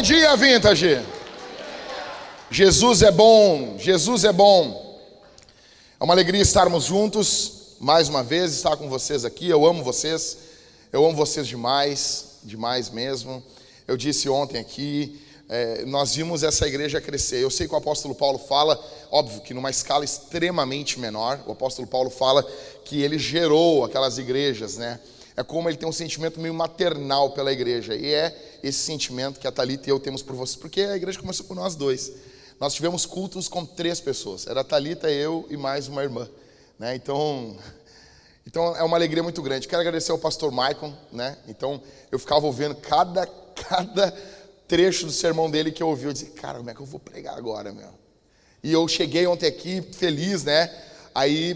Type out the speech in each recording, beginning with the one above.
Bom dia, Vintage. Jesus é bom, Jesus é bom. É uma alegria estarmos juntos mais uma vez, estar com vocês aqui. Eu amo vocês, eu amo vocês demais, demais mesmo. Eu disse ontem aqui, é, nós vimos essa igreja crescer. Eu sei que o apóstolo Paulo fala, óbvio que numa escala extremamente menor, o apóstolo Paulo fala que ele gerou aquelas igrejas, né? É como ele tem um sentimento meio maternal pela igreja. E é esse sentimento que a Thalita e eu temos por vocês. Porque a igreja começou com nós dois. Nós tivemos cultos com três pessoas. Era a Thalita, eu e mais uma irmã. Né? Então, então é uma alegria muito grande. Quero agradecer ao pastor Maicon. Né? Então eu ficava ouvindo cada, cada trecho do sermão dele que eu ouvi. Eu disse, cara, como é que eu vou pregar agora, meu? E eu cheguei ontem aqui feliz, né? Aí,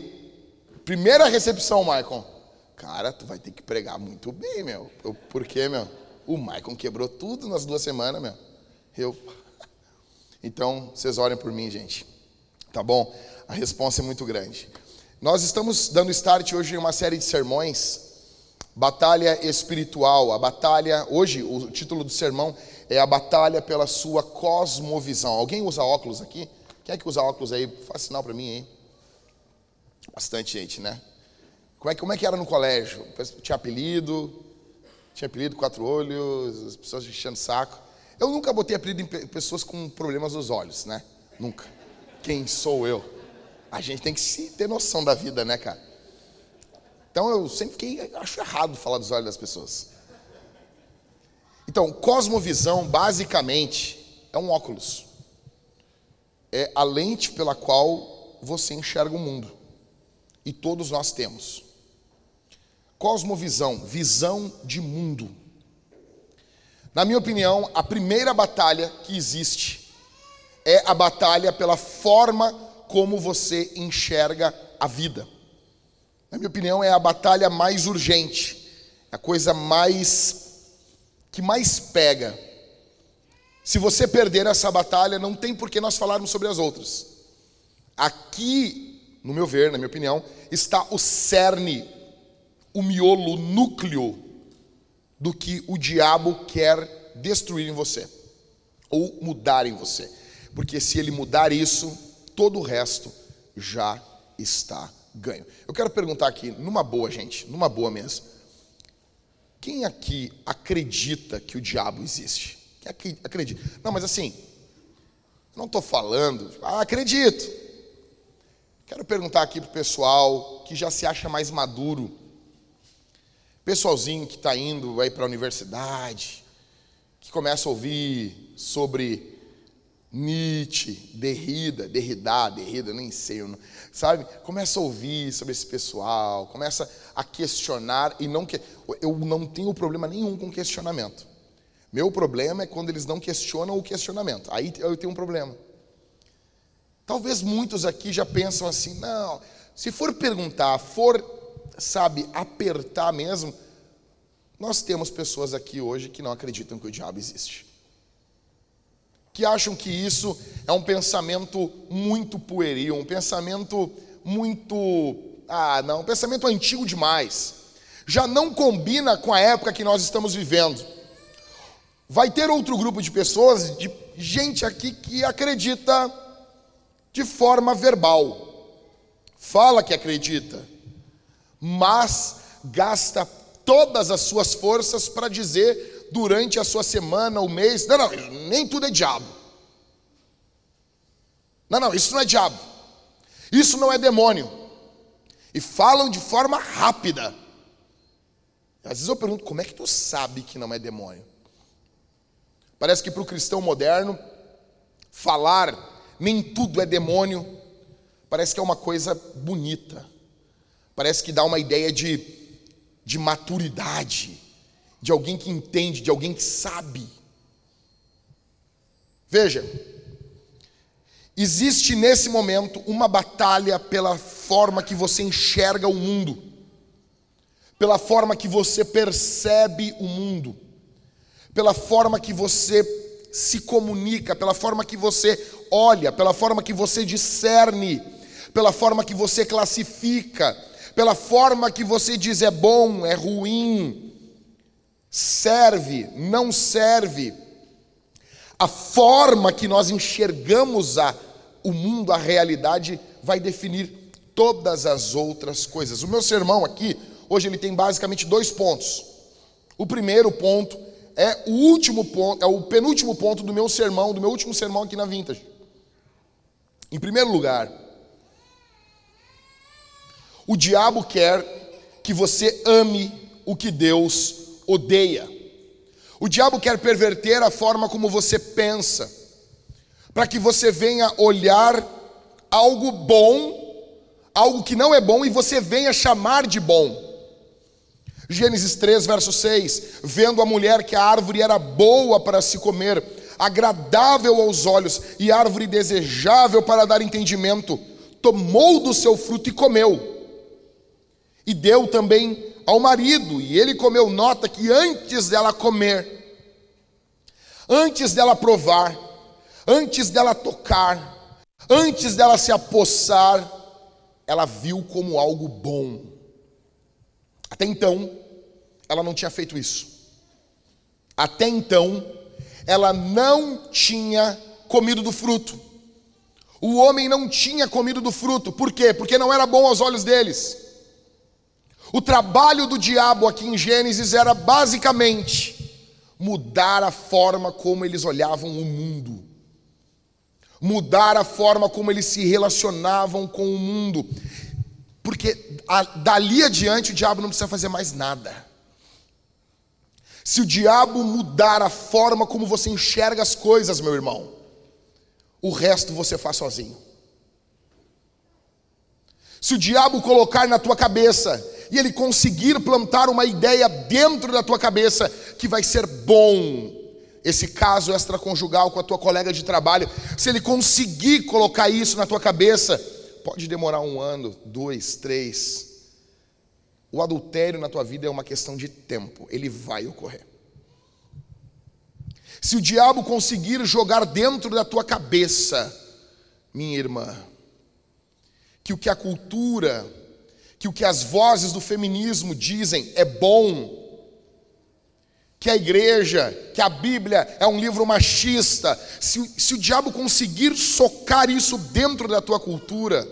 primeira recepção, Maicon. Cara, tu vai ter que pregar muito bem, meu. Eu, por quê, meu? O Maicon quebrou tudo nas duas semanas, meu. Eu. Então, vocês orem por mim, gente. Tá bom? A resposta é muito grande. Nós estamos dando start hoje em uma série de sermões, Batalha Espiritual. A batalha, hoje, o título do sermão é a batalha pela sua cosmovisão. Alguém usa óculos aqui? Quem é que usa óculos aí? Faz sinal para mim aí. Bastante gente, né? Como é, como é que era no colégio? Tinha apelido, tinha apelido, quatro olhos, as pessoas enchendo saco. Eu nunca botei apelido em pessoas com problemas nos olhos, né? Nunca. Quem sou eu? A gente tem que se ter noção da vida, né, cara? Então eu sempre fiquei, acho errado falar dos olhos das pessoas. Então, cosmovisão, basicamente, é um óculos. É a lente pela qual você enxerga o mundo. E todos nós temos. Cosmovisão, visão de mundo. Na minha opinião, a primeira batalha que existe é a batalha pela forma como você enxerga a vida. Na minha opinião, é a batalha mais urgente, a coisa mais que mais pega. Se você perder essa batalha, não tem por que nós falarmos sobre as outras. Aqui, no meu ver, na minha opinião, está o cerne o miolo, o núcleo do que o diabo quer destruir em você ou mudar em você. Porque se ele mudar isso, todo o resto já está ganho. Eu quero perguntar aqui, numa boa, gente, numa boa mesmo. Quem aqui acredita que o diabo existe? Quem acredita? Não, mas assim, não estou falando, ah, acredito. Quero perguntar aqui para o pessoal que já se acha mais maduro Pessoalzinho que está indo aí para a universidade, que começa a ouvir sobre Nietzsche, Derrida, Derrida, Derrida, nem sei, sabe? Começa a ouvir sobre esse pessoal, começa a questionar e não que eu não tenho problema nenhum com questionamento. Meu problema é quando eles não questionam o questionamento. Aí eu tenho um problema. Talvez muitos aqui já pensam assim: não, se for perguntar, for sabe, apertar mesmo, nós temos pessoas aqui hoje que não acreditam que o diabo existe. Que acham que isso é um pensamento muito pueril, um pensamento muito. Ah, não, um pensamento antigo demais. Já não combina com a época que nós estamos vivendo. Vai ter outro grupo de pessoas, de gente aqui que acredita de forma verbal. Fala que acredita, mas gasta todas as suas forças para dizer durante a sua semana, o mês: não, não, nem tudo é diabo. Não, não, isso não é diabo. Isso não é demônio. E falam de forma rápida. Às vezes eu pergunto: como é que tu sabe que não é demônio? Parece que para o cristão moderno, falar nem tudo é demônio, parece que é uma coisa bonita. Parece que dá uma ideia de, de maturidade, de alguém que entende, de alguém que sabe. Veja, existe nesse momento uma batalha pela forma que você enxerga o mundo, pela forma que você percebe o mundo, pela forma que você se comunica, pela forma que você olha, pela forma que você discerne, pela forma que você classifica pela forma que você diz é bom, é ruim, serve, não serve. A forma que nós enxergamos a, o mundo, a realidade, vai definir todas as outras coisas. O meu sermão aqui, hoje, ele tem basicamente dois pontos. O primeiro ponto é o último ponto, é o penúltimo ponto do meu sermão, do meu último sermão aqui na Vintage. Em primeiro lugar, o diabo quer que você ame o que Deus odeia. O diabo quer perverter a forma como você pensa, para que você venha olhar algo bom, algo que não é bom, e você venha chamar de bom. Gênesis 3, verso 6: Vendo a mulher que a árvore era boa para se comer, agradável aos olhos e árvore desejável para dar entendimento, tomou do seu fruto e comeu. E deu também ao marido, e ele comeu. Nota que antes dela comer, antes dela provar, antes dela tocar, antes dela se apossar, ela viu como algo bom. Até então, ela não tinha feito isso. Até então, ela não tinha comido do fruto. O homem não tinha comido do fruto. Por quê? Porque não era bom aos olhos deles. O trabalho do diabo aqui em Gênesis era basicamente mudar a forma como eles olhavam o mundo, mudar a forma como eles se relacionavam com o mundo, porque a, dali adiante o diabo não precisa fazer mais nada. Se o diabo mudar a forma como você enxerga as coisas, meu irmão, o resto você faz sozinho. Se o diabo colocar na tua cabeça e ele conseguir plantar uma ideia dentro da tua cabeça que vai ser bom, esse caso extraconjugal com a tua colega de trabalho, se ele conseguir colocar isso na tua cabeça, pode demorar um ano, dois, três. O adultério na tua vida é uma questão de tempo, ele vai ocorrer. Se o diabo conseguir jogar dentro da tua cabeça, minha irmã, que o que a cultura que o que as vozes do feminismo dizem é bom, que a igreja, que a Bíblia é um livro machista, se, se o diabo conseguir socar isso dentro da tua cultura,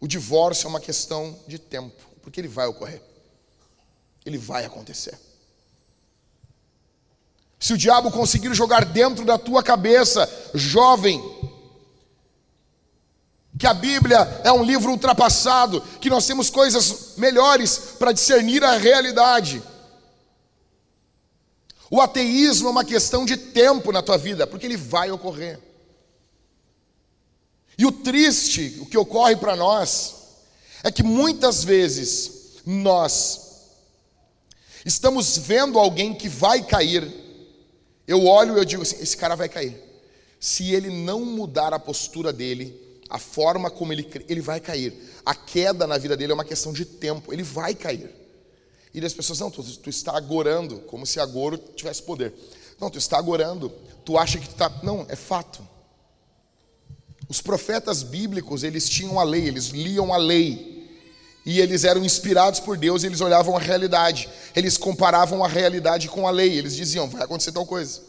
o divórcio é uma questão de tempo, porque ele vai ocorrer, ele vai acontecer. Se o diabo conseguir jogar dentro da tua cabeça, jovem, que a Bíblia é um livro ultrapassado, que nós temos coisas melhores para discernir a realidade. O ateísmo é uma questão de tempo na tua vida, porque ele vai ocorrer. E o triste, o que ocorre para nós, é que muitas vezes nós estamos vendo alguém que vai cair. Eu olho e eu digo assim: esse cara vai cair. Se ele não mudar a postura dele, a forma como ele ele vai cair. A queda na vida dele é uma questão de tempo, ele vai cair. E as pessoas, não, tu, tu está agorando, como se agoro tivesse poder. Não, tu está agorando, tu acha que tu está. Não, é fato. Os profetas bíblicos, eles tinham a lei, eles liam a lei. E eles eram inspirados por Deus eles olhavam a realidade. Eles comparavam a realidade com a lei. Eles diziam, vai acontecer tal coisa.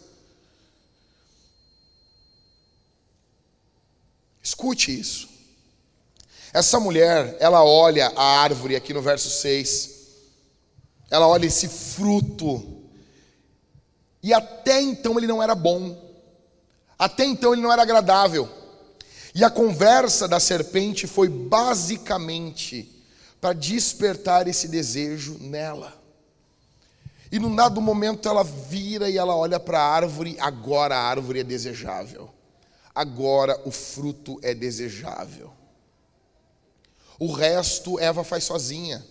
Escute isso. Essa mulher, ela olha a árvore aqui no verso 6. Ela olha esse fruto. E até então ele não era bom. Até então ele não era agradável. E a conversa da serpente foi basicamente para despertar esse desejo nela. E num dado momento ela vira e ela olha para a árvore, agora a árvore é desejável agora o fruto é desejável. O resto Eva faz sozinha.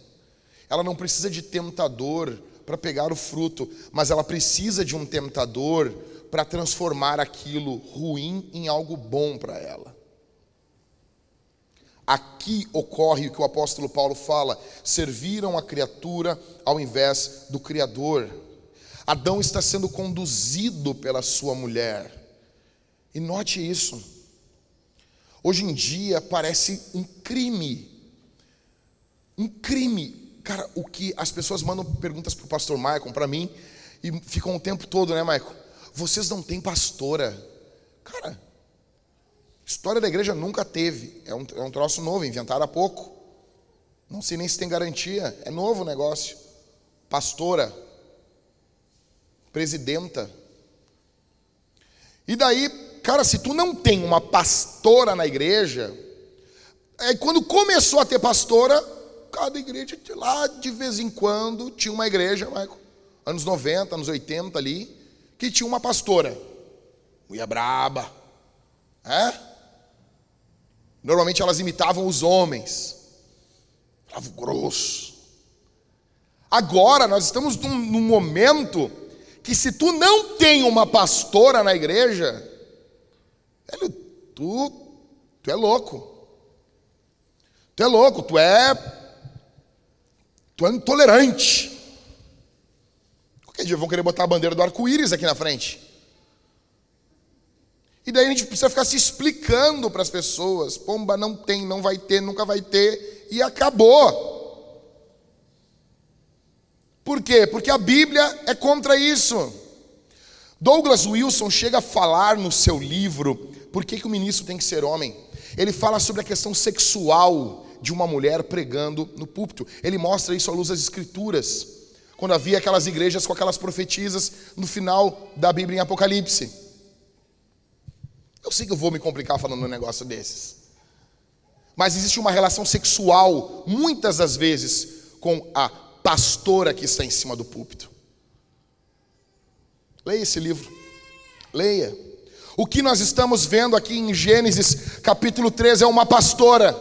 Ela não precisa de tentador para pegar o fruto, mas ela precisa de um tentador para transformar aquilo ruim em algo bom para ela. Aqui ocorre o que o apóstolo Paulo fala: serviram a criatura ao invés do Criador. Adão está sendo conduzido pela sua mulher. E note isso. Hoje em dia parece um crime. Um crime. Cara, o que as pessoas mandam perguntas para o pastor Michael, para mim, e ficam o tempo todo, né, Michael? vocês não têm pastora. Cara, história da igreja nunca teve. É um, é um troço novo, inventaram há pouco. Não sei nem se tem garantia. É novo o negócio. Pastora. Presidenta. E daí, cara, se tu não tem uma pastora na igreja, é quando começou a ter pastora, cada igreja lá de vez em quando tinha uma igreja, anos 90, anos 80 ali, que tinha uma pastora. Mulher braba. É? Normalmente elas imitavam os homens. Falavam grosso. Agora nós estamos num, num momento que se tu não tem uma pastora na igreja, velho, tu, tu é louco. Tu é louco, tu é. Tu é intolerante. Qualquer dia vão querer botar a bandeira do arco-íris aqui na frente. E daí a gente precisa ficar se explicando para as pessoas: pomba não tem, não vai ter, nunca vai ter, e acabou. Por quê? Porque a Bíblia é contra isso. Douglas Wilson chega a falar no seu livro Por que, que o ministro tem que ser homem? Ele fala sobre a questão sexual de uma mulher pregando no púlpito. Ele mostra isso à luz das Escrituras, quando havia aquelas igrejas com aquelas profetisas no final da Bíblia em Apocalipse. Eu sei que eu vou me complicar falando um negócio desses. Mas existe uma relação sexual, muitas das vezes, com a pastora que está em cima do púlpito. Leia esse livro. Leia. O que nós estamos vendo aqui em Gênesis capítulo 13 é uma pastora.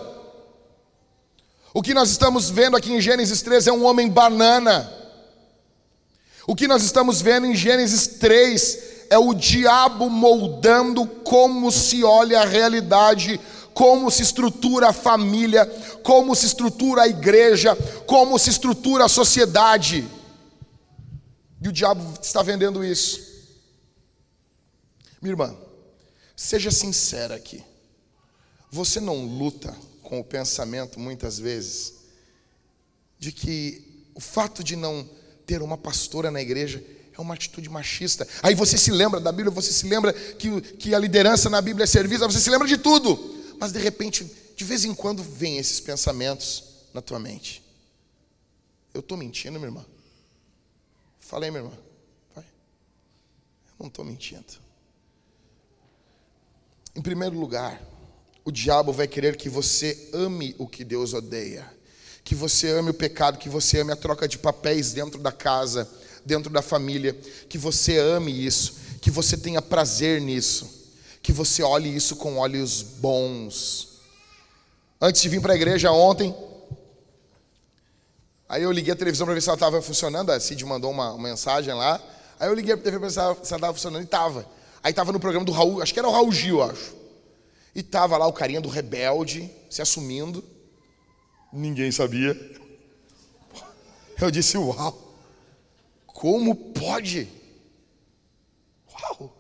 O que nós estamos vendo aqui em Gênesis 13 é um homem banana. O que nós estamos vendo em Gênesis 3 é o diabo moldando como se olha a realidade como se estrutura a família, como se estrutura a igreja, como se estrutura a sociedade. E o diabo está vendendo isso. Minha irmã, seja sincera aqui. Você não luta com o pensamento, muitas vezes, de que o fato de não ter uma pastora na igreja é uma atitude machista. Aí você se lembra da Bíblia, você se lembra que, que a liderança na Bíblia é serviço, você se lembra de tudo mas de repente, de vez em quando, vem esses pensamentos na tua mente. Eu estou mentindo, minha irmã? Falei, minha irmã. Vai. Eu não estou mentindo. Em primeiro lugar, o diabo vai querer que você ame o que Deus odeia. Que você ame o pecado, que você ame a troca de papéis dentro da casa, dentro da família. Que você ame isso, que você tenha prazer nisso que você olhe isso com olhos bons. Antes de vir para a igreja ontem, aí eu liguei a televisão para ver se ela estava funcionando. A Cid mandou uma, mensagem lá. Aí eu liguei a TV para ver se ela estava funcionando e estava. Aí estava no programa do Raul, acho que era o Raul Gil, acho. E estava lá o carinha do rebelde se assumindo. Ninguém sabia. Eu disse, uau, como pode? Uau!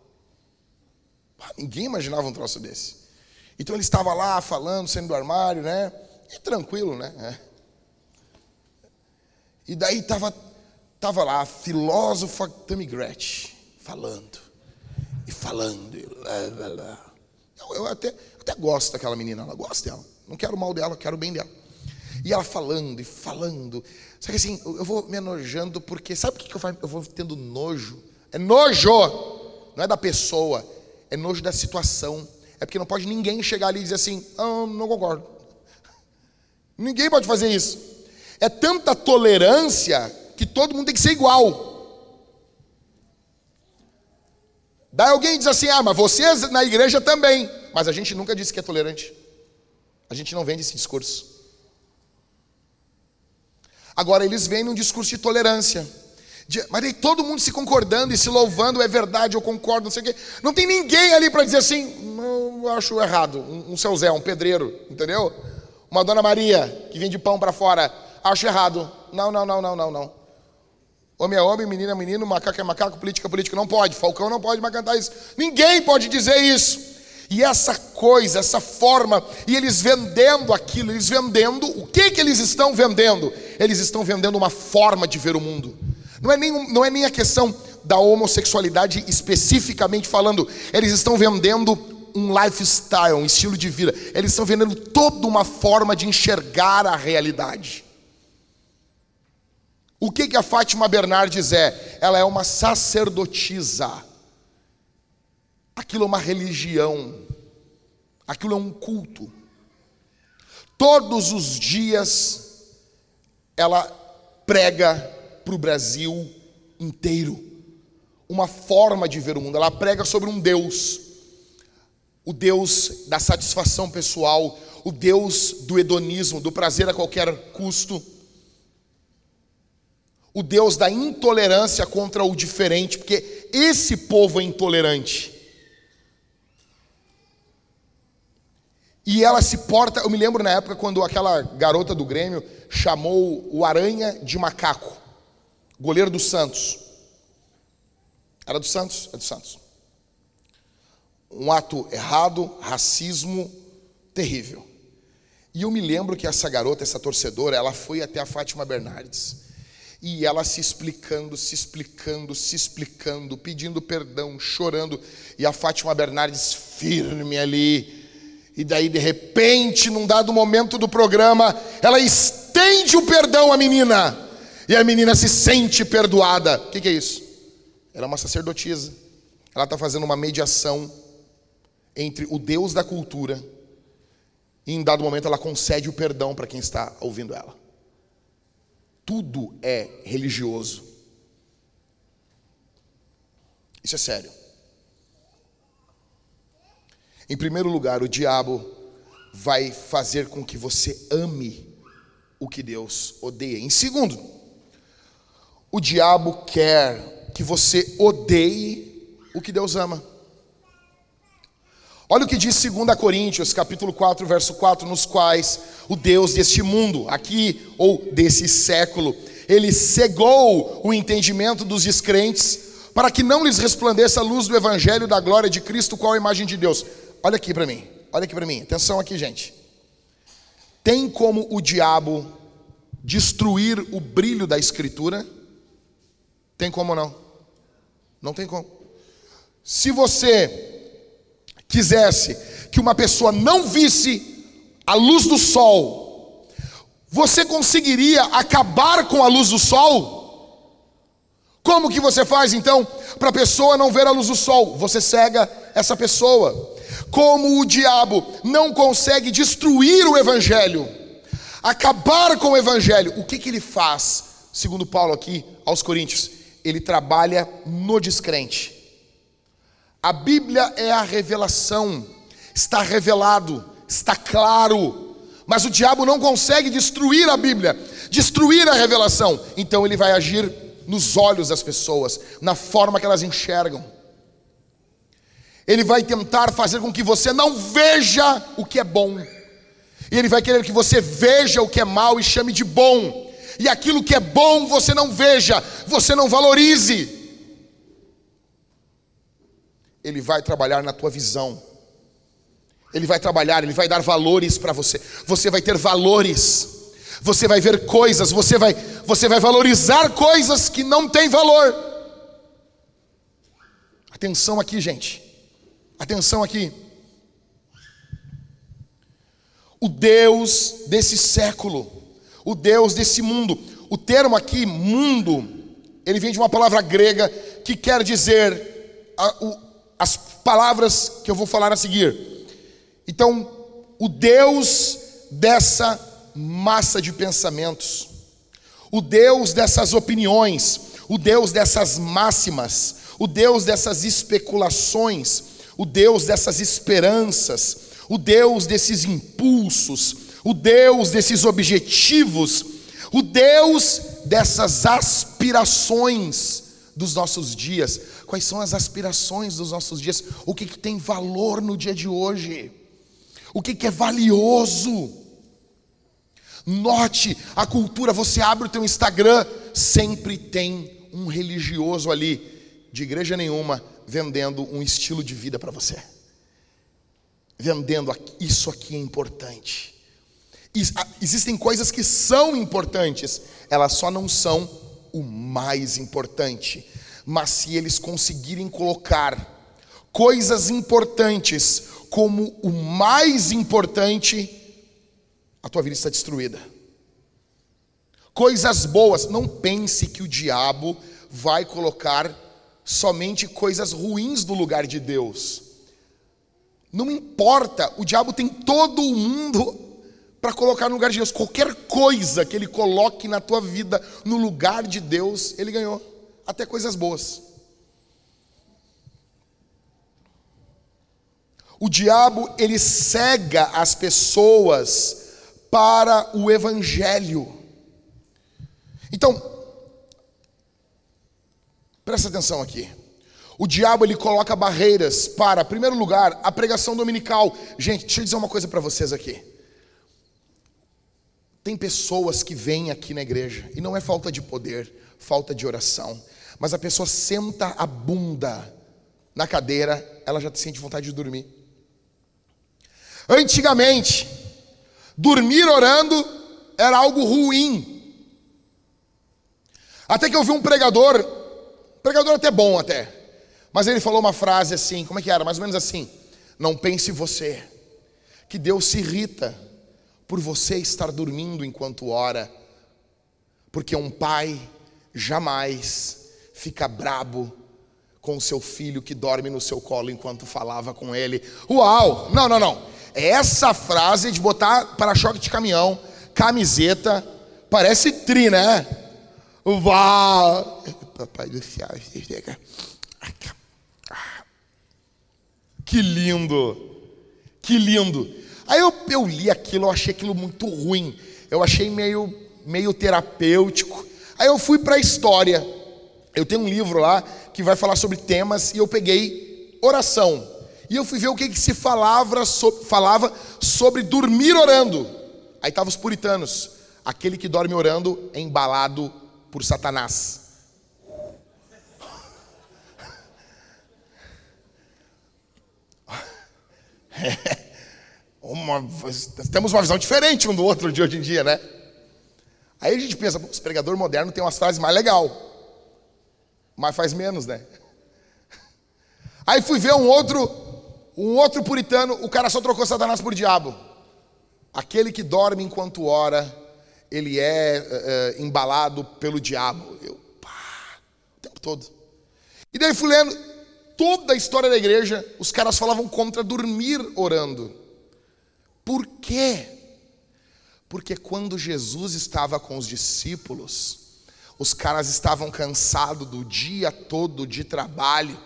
Ninguém imaginava um troço desse. Então ele estava lá falando, saindo do armário, né? E tranquilo, né? É. E daí estava tava lá a filósofa Tammy falando. E falando. E lá, lá, lá. Eu, eu até, até gosto daquela menina, ela gosta dela. Não quero o mal dela, quero o bem dela. E ela falando e falando. Só que assim, eu vou me enojando porque. Sabe por que eu, faço? eu vou tendo nojo? É nojo! Não é da pessoa, é nojo da situação. É porque não pode ninguém chegar ali e dizer assim: ah, não concordo. Ninguém pode fazer isso. É tanta tolerância que todo mundo tem que ser igual. Daí alguém diz assim: ah, mas vocês na igreja também. Mas a gente nunca disse que é tolerante. A gente não vende esse discurso. Agora eles vêm num discurso de tolerância. Mas aí todo mundo se concordando e se louvando, é verdade, eu concordo, não sei o quê. Não tem ninguém ali para dizer assim, não, eu acho errado. Um, um seu Zé, um pedreiro, entendeu? Uma dona Maria que vende pão para fora, acho errado. Não, não, não, não, não, não. Homem é homem, menino é menino, macaco é macaco, política é político. Não pode, Falcão não pode mais cantar isso. Ninguém pode dizer isso. E essa coisa, essa forma, e eles vendendo aquilo, eles vendendo, o que que eles estão vendendo? Eles estão vendendo uma forma de ver o mundo. Não é nem, não é nem a questão da homossexualidade especificamente falando. Eles estão vendendo um lifestyle, um estilo de vida. Eles estão vendendo toda uma forma de enxergar a realidade. O que, que a Fátima Bernardes é? Ela é uma sacerdotisa. Aquilo é uma religião. Aquilo é um culto. Todos os dias ela prega para o Brasil inteiro uma forma de ver o mundo. Ela prega sobre um Deus, o Deus da satisfação pessoal, o Deus do hedonismo, do prazer a qualquer custo, o Deus da intolerância contra o diferente, porque esse povo é intolerante. E ela se porta, eu me lembro na época quando aquela garota do Grêmio chamou o Aranha de macaco, goleiro do Santos. Era do Santos? É do Santos. Um ato errado, racismo terrível. E eu me lembro que essa garota, essa torcedora, ela foi até a Fátima Bernardes. E ela se explicando, se explicando, se explicando, pedindo perdão, chorando. E a Fátima Bernardes firme ali, e daí, de repente, num dado momento do programa, ela estende o perdão à menina. E a menina se sente perdoada. O que, que é isso? Ela é uma sacerdotisa. Ela está fazendo uma mediação entre o Deus da cultura e, em dado momento, ela concede o perdão para quem está ouvindo ela. Tudo é religioso. Isso é sério. Em primeiro lugar, o diabo vai fazer com que você ame o que Deus odeia. Em segundo, o diabo quer que você odeie o que Deus ama. Olha o que diz 2 Coríntios, capítulo 4, verso 4, nos quais o Deus deste mundo, aqui ou desse século, ele cegou o entendimento dos descrentes para que não lhes resplandeça a luz do evangelho da glória de Cristo, qual a imagem de Deus. Olha aqui para mim, olha aqui para mim, atenção aqui, gente. Tem como o diabo destruir o brilho da Escritura? Tem como não? Não tem como. Se você quisesse que uma pessoa não visse a luz do sol, você conseguiria acabar com a luz do sol? Como que você faz então para a pessoa não ver a luz do sol? Você cega essa pessoa como o diabo não consegue destruir o evangelho, acabar com o evangelho, o que, que ele faz? Segundo Paulo aqui aos Coríntios, ele trabalha no descrente. A Bíblia é a revelação, está revelado, está claro, mas o diabo não consegue destruir a Bíblia, destruir a revelação, então ele vai agir nos olhos das pessoas, na forma que elas enxergam. Ele vai tentar fazer com que você não veja o que é bom. E ele vai querer que você veja o que é mal e chame de bom. E aquilo que é bom você não veja, você não valorize. Ele vai trabalhar na tua visão. Ele vai trabalhar, ele vai dar valores para você. Você vai ter valores. Você vai ver coisas, você vai, você vai valorizar coisas que não têm valor. Atenção aqui, gente. Atenção aqui. O Deus desse século, o Deus desse mundo. O termo aqui, mundo, ele vem de uma palavra grega que quer dizer a, o, as palavras que eu vou falar a seguir. Então, o Deus dessa massa de pensamentos, o Deus dessas opiniões, o Deus dessas máximas, o Deus dessas especulações, o Deus dessas esperanças, o Deus desses impulsos, o Deus desses objetivos, o Deus dessas aspirações dos nossos dias. Quais são as aspirações dos nossos dias? O que, que tem valor no dia de hoje? O que, que é valioso? Note a cultura, você abre o teu Instagram, sempre tem um religioso ali, de igreja nenhuma, vendendo um estilo de vida para você. Vendendo isso aqui é importante. Existem coisas que são importantes, elas só não são o mais importante. Mas se eles conseguirem colocar coisas importantes como o mais importante, a tua vida está destruída. Coisas boas, não pense que o diabo vai colocar somente coisas ruins no lugar de Deus. Não importa, o diabo tem todo o mundo para colocar no lugar de Deus. Qualquer coisa que ele coloque na tua vida no lugar de Deus, ele ganhou. Até coisas boas. O diabo, ele cega as pessoas para o evangelho. Então, presta atenção aqui. O diabo ele coloca barreiras para, em primeiro lugar, a pregação dominical. Gente, deixa eu dizer uma coisa para vocês aqui. Tem pessoas que vêm aqui na igreja e não é falta de poder, falta de oração, mas a pessoa senta a bunda na cadeira, ela já sente vontade de dormir. Antigamente, dormir orando era algo ruim. Até que eu vi um pregador, pregador até bom até, mas ele falou uma frase assim, como é que era? Mais ou menos assim: Não pense você, que Deus se irrita por você estar dormindo enquanto ora, porque um pai jamais fica brabo com o seu filho que dorme no seu colo enquanto falava com ele. Uau! Não, não, não. Essa frase de botar para-choque de caminhão, camiseta, parece tri, né? Uau! Papai do céu, que lindo, que lindo. Aí eu, eu li aquilo, eu achei aquilo muito ruim, eu achei meio, meio terapêutico. Aí eu fui para a história. Eu tenho um livro lá que vai falar sobre temas e eu peguei oração. E eu fui ver o que, que se falava, so, falava sobre dormir orando. Aí estavam os puritanos. Aquele que dorme orando é embalado por Satanás. É, uma, temos uma visão diferente um do outro de hoje em dia, né? Aí a gente pensa, os pregador moderno tem umas frases mais legal, mas faz menos, né? Aí fui ver um outro, um outro puritano, o cara só trocou Satanás por diabo. Aquele que dorme enquanto ora, ele é, é, embalado pelo diabo. Eu, pá, o tempo todo. E daí fui lendo toda a história da igreja, os caras falavam contra dormir orando. Por quê? Porque quando Jesus estava com os discípulos, os caras estavam cansados do dia todo de trabalho.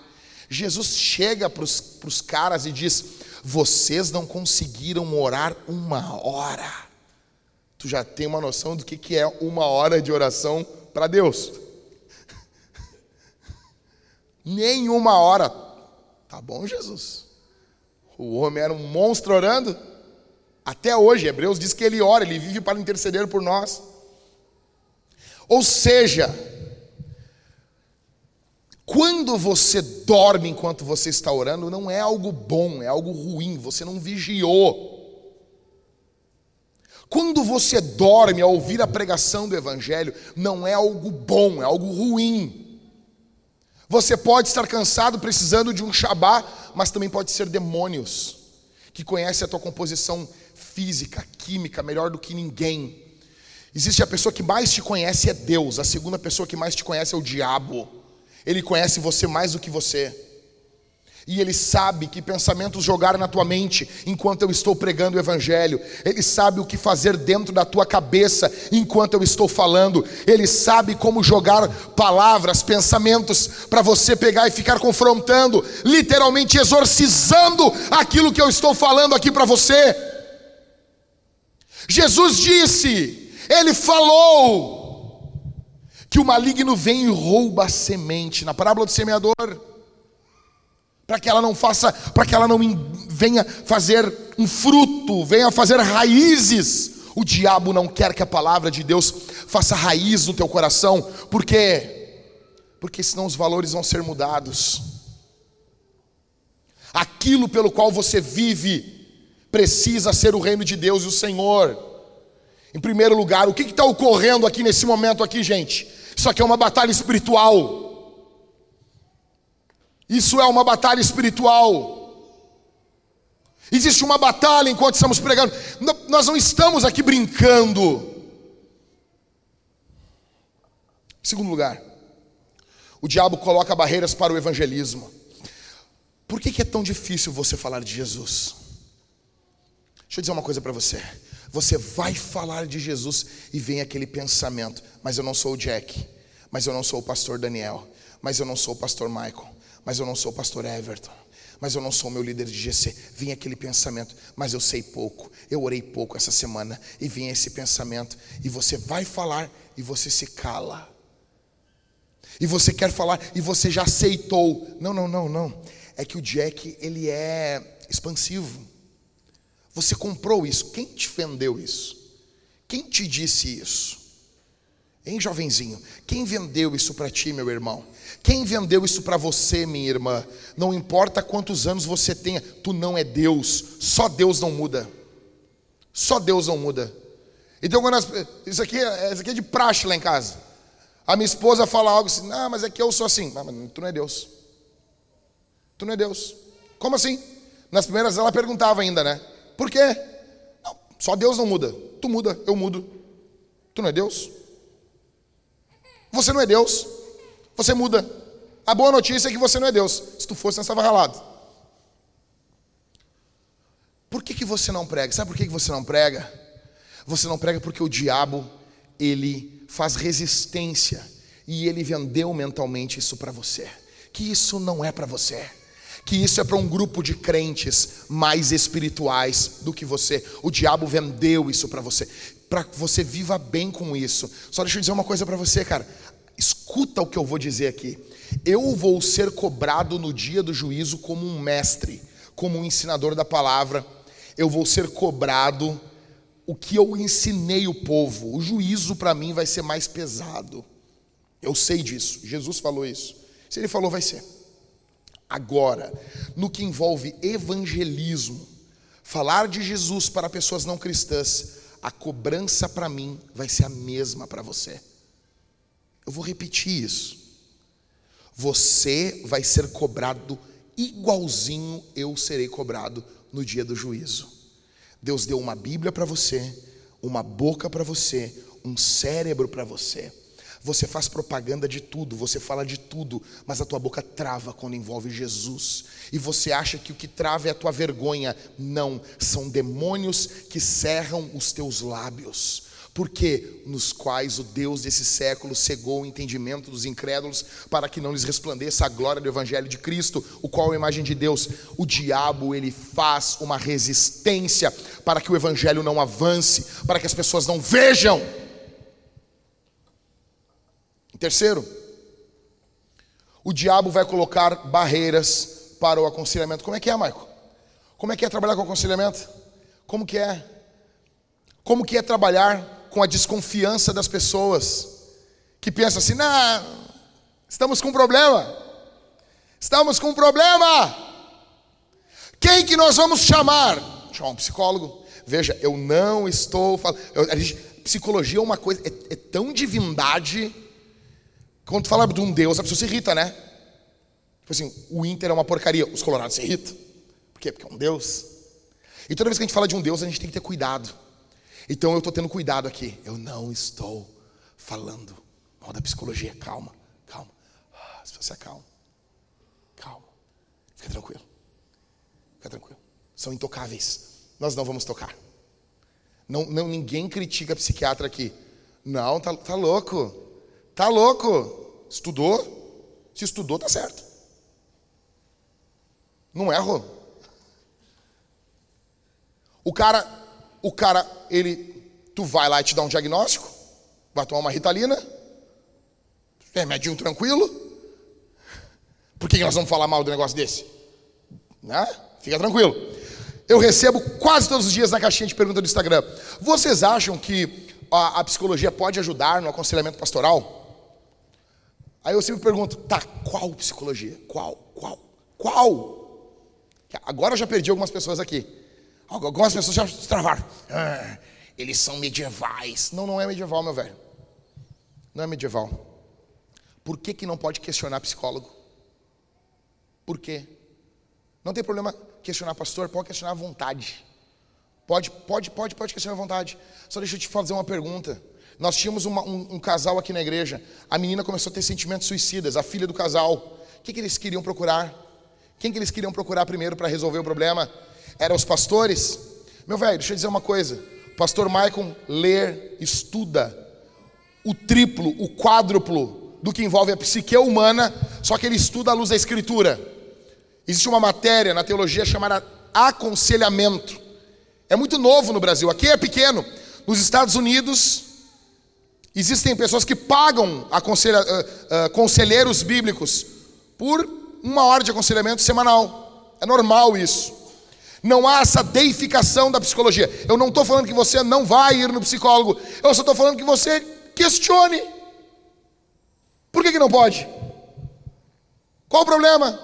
Jesus chega para os caras e diz: Vocês não conseguiram orar uma hora tu já tem uma noção do que, que é uma hora de oração para Deus. Nem uma hora. Tá bom, Jesus. O homem era um monstro orando. Até hoje, Hebreus diz que ele ora, ele vive para interceder por nós. Ou seja, quando você dorme enquanto você está orando, não é algo bom, é algo ruim, você não vigiou. Quando você dorme ao ouvir a pregação do Evangelho, não é algo bom, é algo ruim. Você pode estar cansado, precisando de um shabá, mas também pode ser demônios, que conhecem a tua composição física, química, melhor do que ninguém. Existe a pessoa que mais te conhece é Deus, a segunda pessoa que mais te conhece é o diabo. Ele conhece você mais do que você. E Ele sabe que pensamentos jogar na tua mente enquanto eu estou pregando o Evangelho. Ele sabe o que fazer dentro da tua cabeça enquanto eu estou falando. Ele sabe como jogar palavras, pensamentos para você pegar e ficar confrontando, literalmente exorcizando aquilo que eu estou falando aqui para você. Jesus disse, Ele falou, que o maligno vem e rouba a semente, na parábola do semeador para que ela não faça, para que ela não venha fazer um fruto, venha fazer raízes. O diabo não quer que a palavra de Deus faça raiz no teu coração, por quê? Porque senão os valores vão ser mudados. Aquilo pelo qual você vive precisa ser o reino de Deus e o Senhor. Em primeiro lugar, o que está ocorrendo aqui nesse momento aqui, gente? Isso aqui é uma batalha espiritual. Isso é uma batalha espiritual. Existe uma batalha enquanto estamos pregando. Nós não estamos aqui brincando. Em segundo lugar, o diabo coloca barreiras para o evangelismo. Por que, que é tão difícil você falar de Jesus? Deixa eu dizer uma coisa para você. Você vai falar de Jesus e vem aquele pensamento: mas eu não sou o Jack, mas eu não sou o pastor Daniel, mas eu não sou o pastor Michael, mas eu não sou o pastor Everton, mas eu não sou o meu líder de GC. Vem aquele pensamento, mas eu sei pouco, eu orei pouco essa semana, e vem esse pensamento, e você vai falar e você se cala. E você quer falar e você já aceitou. Não, não, não, não. É que o Jack, ele é expansivo. Você comprou isso. Quem te vendeu isso? Quem te disse isso? Hein, jovenzinho? Quem vendeu isso para ti, meu irmão? Quem vendeu isso para você, minha irmã? Não importa quantos anos você tenha, tu não é Deus. Só Deus não muda. Só Deus não muda. Então, quando as, isso, aqui, é, isso aqui é de praxe lá em casa. A minha esposa fala algo assim, ah, mas é que eu sou assim. Ah, mas tu não é Deus. Tu não é Deus. Como assim? Nas primeiras ela perguntava ainda, né? Por quê? Não, só Deus não muda. Tu muda, eu mudo. Tu não é Deus? Você não é Deus. Você muda. A boa notícia é que você não é Deus. Se tu fosse, você estava ralado. Por que, que você não prega? Sabe por que, que você não prega? Você não prega porque o diabo, ele faz resistência. E ele vendeu mentalmente isso para você. Que isso não é para você que isso é para um grupo de crentes mais espirituais do que você. O diabo vendeu isso para você, para que você viva bem com isso. Só deixa eu dizer uma coisa para você, cara. Escuta o que eu vou dizer aqui. Eu vou ser cobrado no dia do juízo como um mestre, como um ensinador da palavra. Eu vou ser cobrado o que eu ensinei o povo. O juízo para mim vai ser mais pesado. Eu sei disso. Jesus falou isso. Se ele falou, vai ser. Agora, no que envolve evangelismo, falar de Jesus para pessoas não cristãs, a cobrança para mim vai ser a mesma para você. Eu vou repetir isso. Você vai ser cobrado igualzinho eu serei cobrado no dia do juízo. Deus deu uma Bíblia para você, uma boca para você, um cérebro para você. Você faz propaganda de tudo, você fala de tudo, mas a tua boca trava quando envolve Jesus. E você acha que o que trava é a tua vergonha. Não, são demônios que cerram os teus lábios. Porque nos quais o Deus desse século cegou o entendimento dos incrédulos para que não lhes resplandeça a glória do evangelho de Cristo, o qual é a imagem de Deus. O diabo ele faz uma resistência para que o evangelho não avance, para que as pessoas não vejam. Terceiro, o diabo vai colocar barreiras para o aconselhamento. Como é que é, Maico? Como é que é trabalhar com aconselhamento? Como que é? Como que é trabalhar com a desconfiança das pessoas que pensam assim: "Não, estamos com um problema. Estamos com um problema. Quem que nós vamos chamar? Chamar um psicólogo. Veja, eu não estou falando. Psicologia é uma coisa, é, é tão divindade quando tu fala de um Deus, a pessoa se irrita, né? Tipo assim, o Inter é uma porcaria, os colorados se irritam. Por quê? Porque é um Deus. E toda vez que a gente fala de um Deus, a gente tem que ter cuidado. Então eu estou tendo cuidado aqui. Eu não estou falando mal da psicologia. Calma, calma. Ah, se você acalma. Calma. Fica tranquilo. Fica tranquilo. São intocáveis. Nós não vamos tocar. Não, não ninguém critica psiquiatra aqui. Não, tá, tá louco. Tá louco? Estudou? Se estudou, tá certo. Não erro. O cara, o cara, ele, tu vai lá e te dá um diagnóstico, vai tomar uma ritalina, remedinho tranquilo. Por que nós vamos falar mal do negócio desse? Né? Fica tranquilo. Eu recebo quase todos os dias na caixinha de pergunta do Instagram. Vocês acham que a, a psicologia pode ajudar no aconselhamento pastoral? Aí eu sempre pergunto, tá, qual psicologia? Qual? Qual? Qual? Agora eu já perdi algumas pessoas aqui. Algumas pessoas já se travaram. Ah, eles são medievais. Não, não é medieval, meu velho. Não é medieval. Por que, que não pode questionar psicólogo? Por quê? Não tem problema questionar pastor, pode questionar à vontade. Pode, pode, pode, pode questionar à vontade. Só deixa eu te fazer uma pergunta. Nós tínhamos uma, um, um, casal aqui na igreja. A menina começou a ter sentimentos suicidas, a filha do casal. O que, que eles queriam procurar? Quem que eles queriam procurar primeiro para resolver o problema? Eram os pastores? Meu velho, deixa eu dizer uma coisa. O pastor Maicon lê, estuda o triplo, o quádruplo do que envolve a psique humana, só que ele estuda à luz da escritura. Existe uma matéria na teologia chamada aconselhamento. É muito novo no Brasil, aqui é pequeno. Nos Estados Unidos, existem pessoas que pagam aconselha, uh, uh, conselheiros bíblicos por uma hora de aconselhamento semanal. É normal isso. Não há essa deificação da psicologia. Eu não estou falando que você não vai ir no psicólogo. Eu só estou falando que você questione. Por que, que não pode? Qual o problema?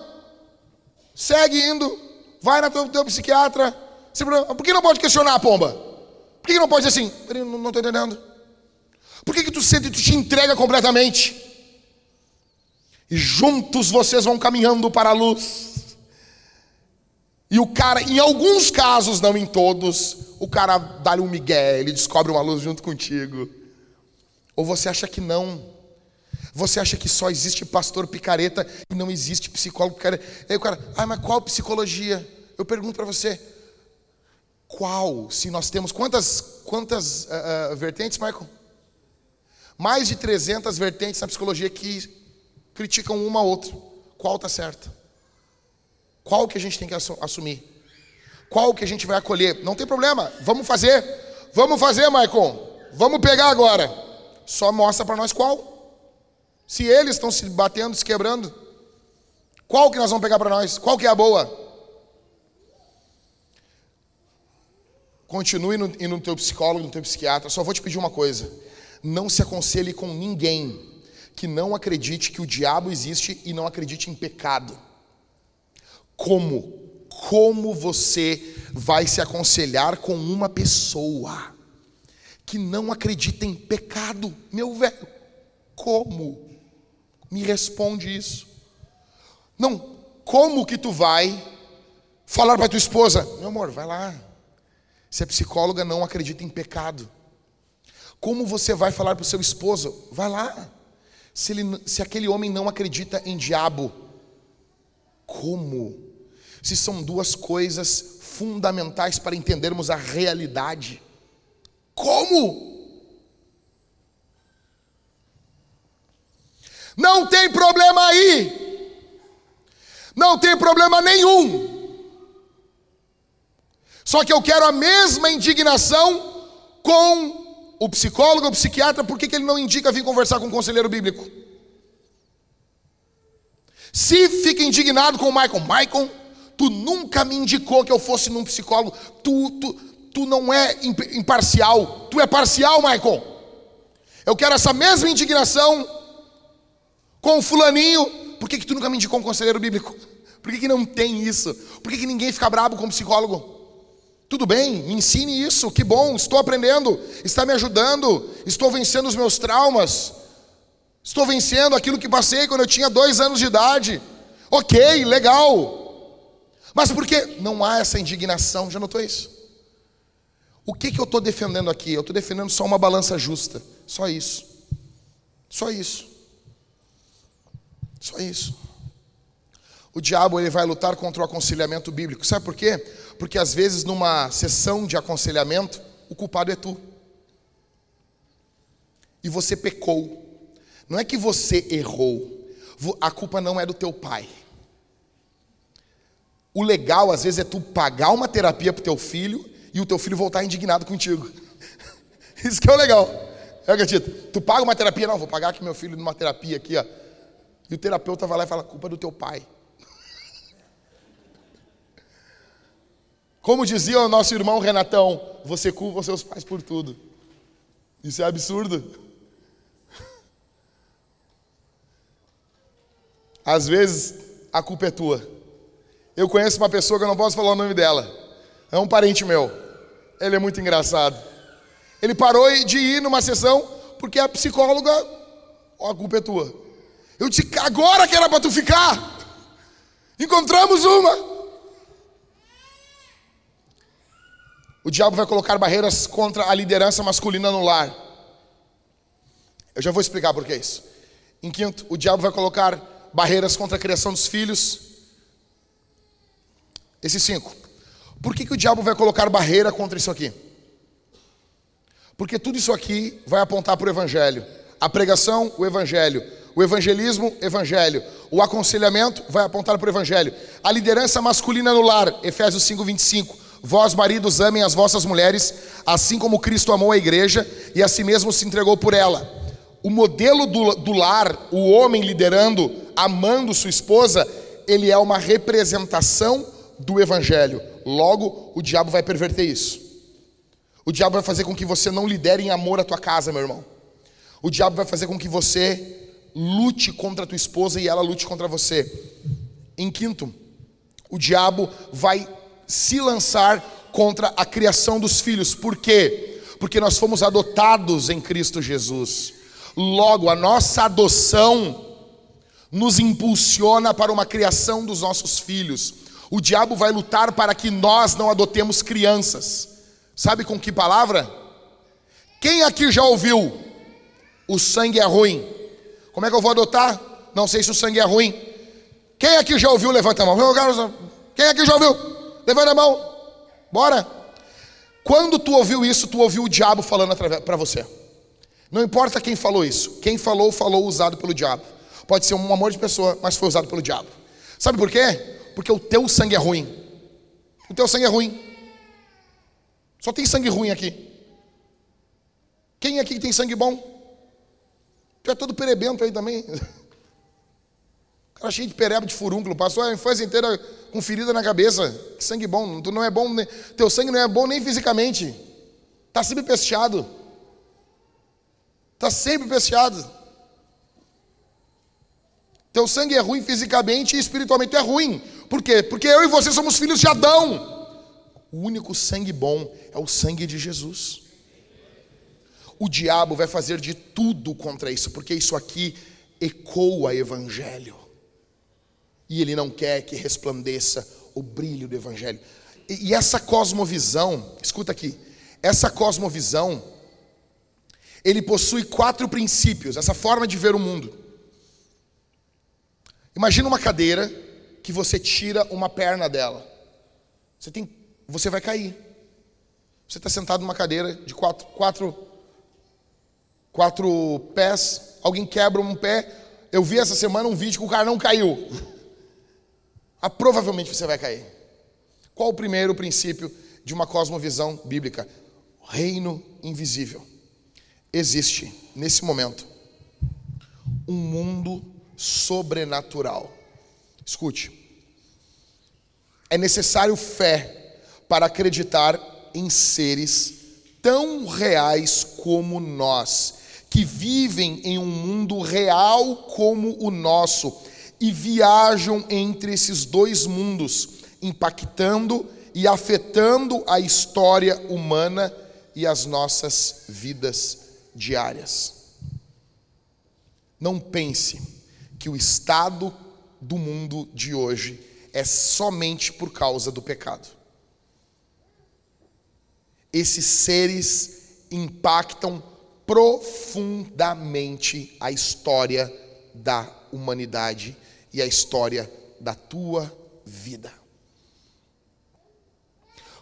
Segue indo. Vai na teu, teu psiquiatra. Por que não pode questionar a pomba? Por que não pode dizer assim? Não estou entendendo. Por que, que tu sente e tu te entrega completamente? E juntos vocês vão caminhando para a luz. E o cara, em alguns casos, não em todos, o cara dá-lhe um migué, ele descobre uma luz junto contigo. Ou você acha que não? Você acha que só existe pastor picareta e não existe psicólogo picareta? Aí o cara, ah, mas qual psicologia? Eu pergunto para você, qual? Se nós temos quantas, quantas uh, uh, vertentes, Michael? Mais de 300 vertentes na psicologia que criticam uma a outra. Qual está certa? Qual que a gente tem que assumir? Qual que a gente vai acolher? Não tem problema, vamos fazer. Vamos fazer, Maicon. Vamos pegar agora. Só mostra para nós qual. Se eles estão se batendo, se quebrando, qual que nós vamos pegar para nós? Qual que é a boa? Continue no, no teu psicólogo, no teu psiquiatra. Só vou te pedir uma coisa: não se aconselhe com ninguém que não acredite que o diabo existe e não acredite em pecado. Como? Como você vai se aconselhar com uma pessoa que não acredita em pecado, meu velho? Como? Me responde isso. Não, como que tu vai falar para tua esposa, meu amor, vai lá. Se a psicóloga não acredita em pecado, como você vai falar para o seu esposo? Vai lá. Se, ele, se aquele homem não acredita em diabo, como? Se são duas coisas fundamentais para entendermos a realidade, como? Não tem problema aí, não tem problema nenhum. Só que eu quero a mesma indignação com o psicólogo, o psiquiatra, por que, que ele não indica vir conversar com o conselheiro bíblico? Se fica indignado com o Michael, Michael, tu nunca me indicou que eu fosse num psicólogo, tu, tu, tu não é imparcial, tu é parcial, Michael. Eu quero essa mesma indignação com o fulaninho, por que, que tu nunca me indicou um conselheiro bíblico? Por que, que não tem isso? Por que, que ninguém fica brabo com o psicólogo? Tudo bem, me ensine isso, que bom, estou aprendendo, está me ajudando, estou vencendo os meus traumas, estou vencendo aquilo que passei quando eu tinha dois anos de idade. Ok, legal. Mas por que não há essa indignação? Já notou isso? O que, que eu estou defendendo aqui? Eu estou defendendo só uma balança justa, só isso. Só isso. Só isso. O diabo ele vai lutar contra o aconselhamento bíblico. Sabe por quê? Porque às vezes numa sessão de aconselhamento, o culpado é tu. E você pecou. Não é que você errou. A culpa não é do teu pai. O legal às vezes é tu pagar uma terapia pro teu filho e o teu filho voltar indignado contigo. Isso que é o legal. É acredito. Tu paga uma terapia, não, vou pagar aqui meu filho numa terapia aqui, ó. E o terapeuta vai lá e fala: culpa é do teu pai. Como dizia o nosso irmão Renatão, você culpa seus pais por tudo. Isso é absurdo. Às vezes a culpa é tua. Eu conheço uma pessoa que eu não posso falar o nome dela. É um parente meu. Ele é muito engraçado. Ele parou de ir numa sessão porque a psicóloga, ó, a culpa é tua. Eu disse, agora que era para tu ficar. Encontramos uma. O diabo vai colocar barreiras contra a liderança masculina no lar. Eu já vou explicar por que isso. Em quinto, o diabo vai colocar barreiras contra a criação dos filhos. Esses cinco. Por que, que o diabo vai colocar barreira contra isso aqui? Porque tudo isso aqui vai apontar para o Evangelho. A pregação, o Evangelho. O evangelismo, Evangelho. O aconselhamento vai apontar para o Evangelho. A liderança masculina no lar, Efésios 5, 25. Vós, maridos, amem as vossas mulheres, assim como Cristo amou a igreja e a si mesmo se entregou por ela. O modelo do, do lar, o homem liderando, amando sua esposa, ele é uma representação do Evangelho. Logo, o diabo vai perverter isso. O diabo vai fazer com que você não lidere em amor a tua casa, meu irmão. O diabo vai fazer com que você lute contra a tua esposa e ela lute contra você. Em quinto, o diabo vai se lançar contra a criação dos filhos. Por quê? Porque nós fomos adotados em Cristo Jesus. Logo, a nossa adoção nos impulsiona para uma criação dos nossos filhos. O diabo vai lutar para que nós não adotemos crianças. Sabe com que palavra? Quem aqui já ouviu? O sangue é ruim. Como é que eu vou adotar? Não sei se o sangue é ruim. Quem aqui já ouviu? Levanta a mão. Quem aqui já ouviu? Levanta a mão. Bora. Quando tu ouviu isso, tu ouviu o diabo falando para você. Não importa quem falou isso. Quem falou, falou usado pelo diabo. Pode ser um amor de pessoa, mas foi usado pelo diabo. Sabe por quê? Porque o teu sangue é ruim. O teu sangue é ruim. Só tem sangue ruim aqui. Quem aqui tem sangue bom? Tu é todo perebento aí também. Cara cheio de pereba de furúnculo, passou a infância inteira com ferida na cabeça. Que sangue bom, tu não é bom, teu sangue não é bom nem fisicamente. Tá sempre pesteado. Tá sempre pesteado. Teu sangue é ruim fisicamente e espiritualmente é ruim. Por quê? Porque eu e você somos filhos de Adão. O único sangue bom é o sangue de Jesus. O diabo vai fazer de tudo contra isso, porque isso aqui ecoa evangelho. E ele não quer que resplandeça o brilho do evangelho. E, e essa cosmovisão, escuta aqui, essa cosmovisão, ele possui quatro princípios, essa forma de ver o mundo. Imagina uma cadeira que você tira uma perna dela. Você tem você vai cair. Você está sentado numa cadeira de quatro, quatro, quatro pés, alguém quebra um pé. Eu vi essa semana um vídeo que o cara não caiu. Ah, provavelmente você vai cair. Qual o primeiro princípio de uma cosmovisão bíblica? Reino invisível. Existe, nesse momento, um mundo sobrenatural. Escute. É necessário fé para acreditar em seres tão reais como nós, que vivem em um mundo real como o nosso e viajam entre esses dois mundos, impactando e afetando a história humana e as nossas vidas diárias. Não pense que o estado do mundo de hoje é somente por causa do pecado esses seres impactam profundamente a história da humanidade e a história da tua vida.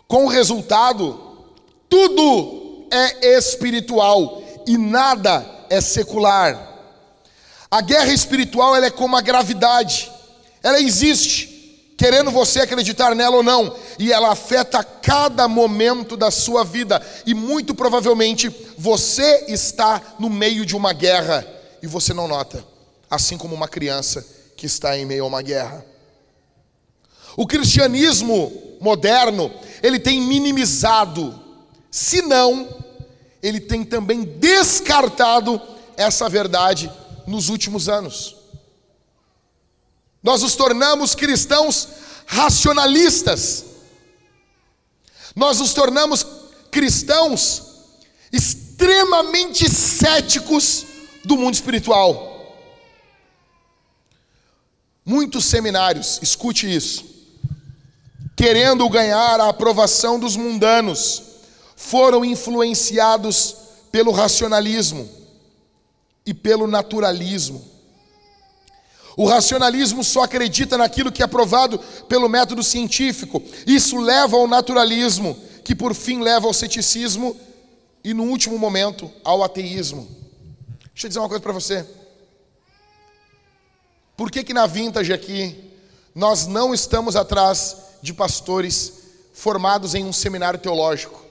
Com o resultado, tudo é espiritual e nada é secular. A guerra espiritual ela é como a gravidade, ela existe querendo você acreditar nela ou não, e ela afeta cada momento da sua vida, e muito provavelmente você está no meio de uma guerra e você não nota, assim como uma criança que está em meio a uma guerra. O cristianismo moderno, ele tem minimizado, se não, ele tem também descartado essa verdade nos últimos anos. Nós nos tornamos cristãos racionalistas. Nós nos tornamos cristãos extremamente céticos do mundo espiritual. Muitos seminários, escute isso, querendo ganhar a aprovação dos mundanos, foram influenciados pelo racionalismo e pelo naturalismo. O racionalismo só acredita naquilo que é provado pelo método científico. Isso leva ao naturalismo, que por fim leva ao ceticismo e, no último momento, ao ateísmo. Deixa eu dizer uma coisa para você. Por que, que na Vintage aqui nós não estamos atrás de pastores formados em um seminário teológico?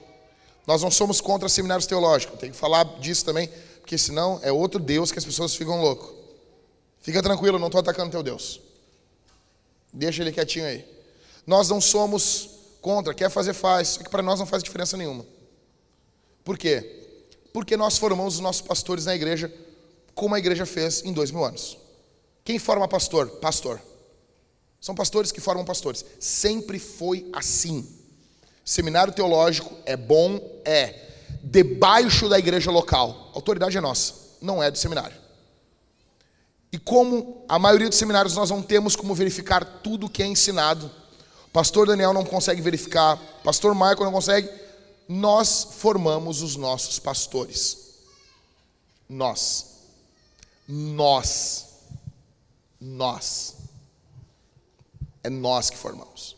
Nós não somos contra seminários teológicos, tem que falar disso também, porque senão é outro Deus que as pessoas ficam loucos. Fica tranquilo, não estou atacando teu Deus. Deixa ele quietinho aí. Nós não somos contra, quer fazer, faz, só que para nós não faz diferença nenhuma. Por quê? Porque nós formamos os nossos pastores na igreja como a igreja fez em dois mil anos. Quem forma pastor? Pastor. São pastores que formam pastores. Sempre foi assim. Seminário teológico é bom, é debaixo da igreja local. A autoridade é nossa, não é do seminário. E como a maioria dos seminários nós não temos como verificar tudo o que é ensinado, pastor Daniel não consegue verificar, pastor Michael não consegue, nós formamos os nossos pastores. Nós. Nós. Nós. É nós que formamos.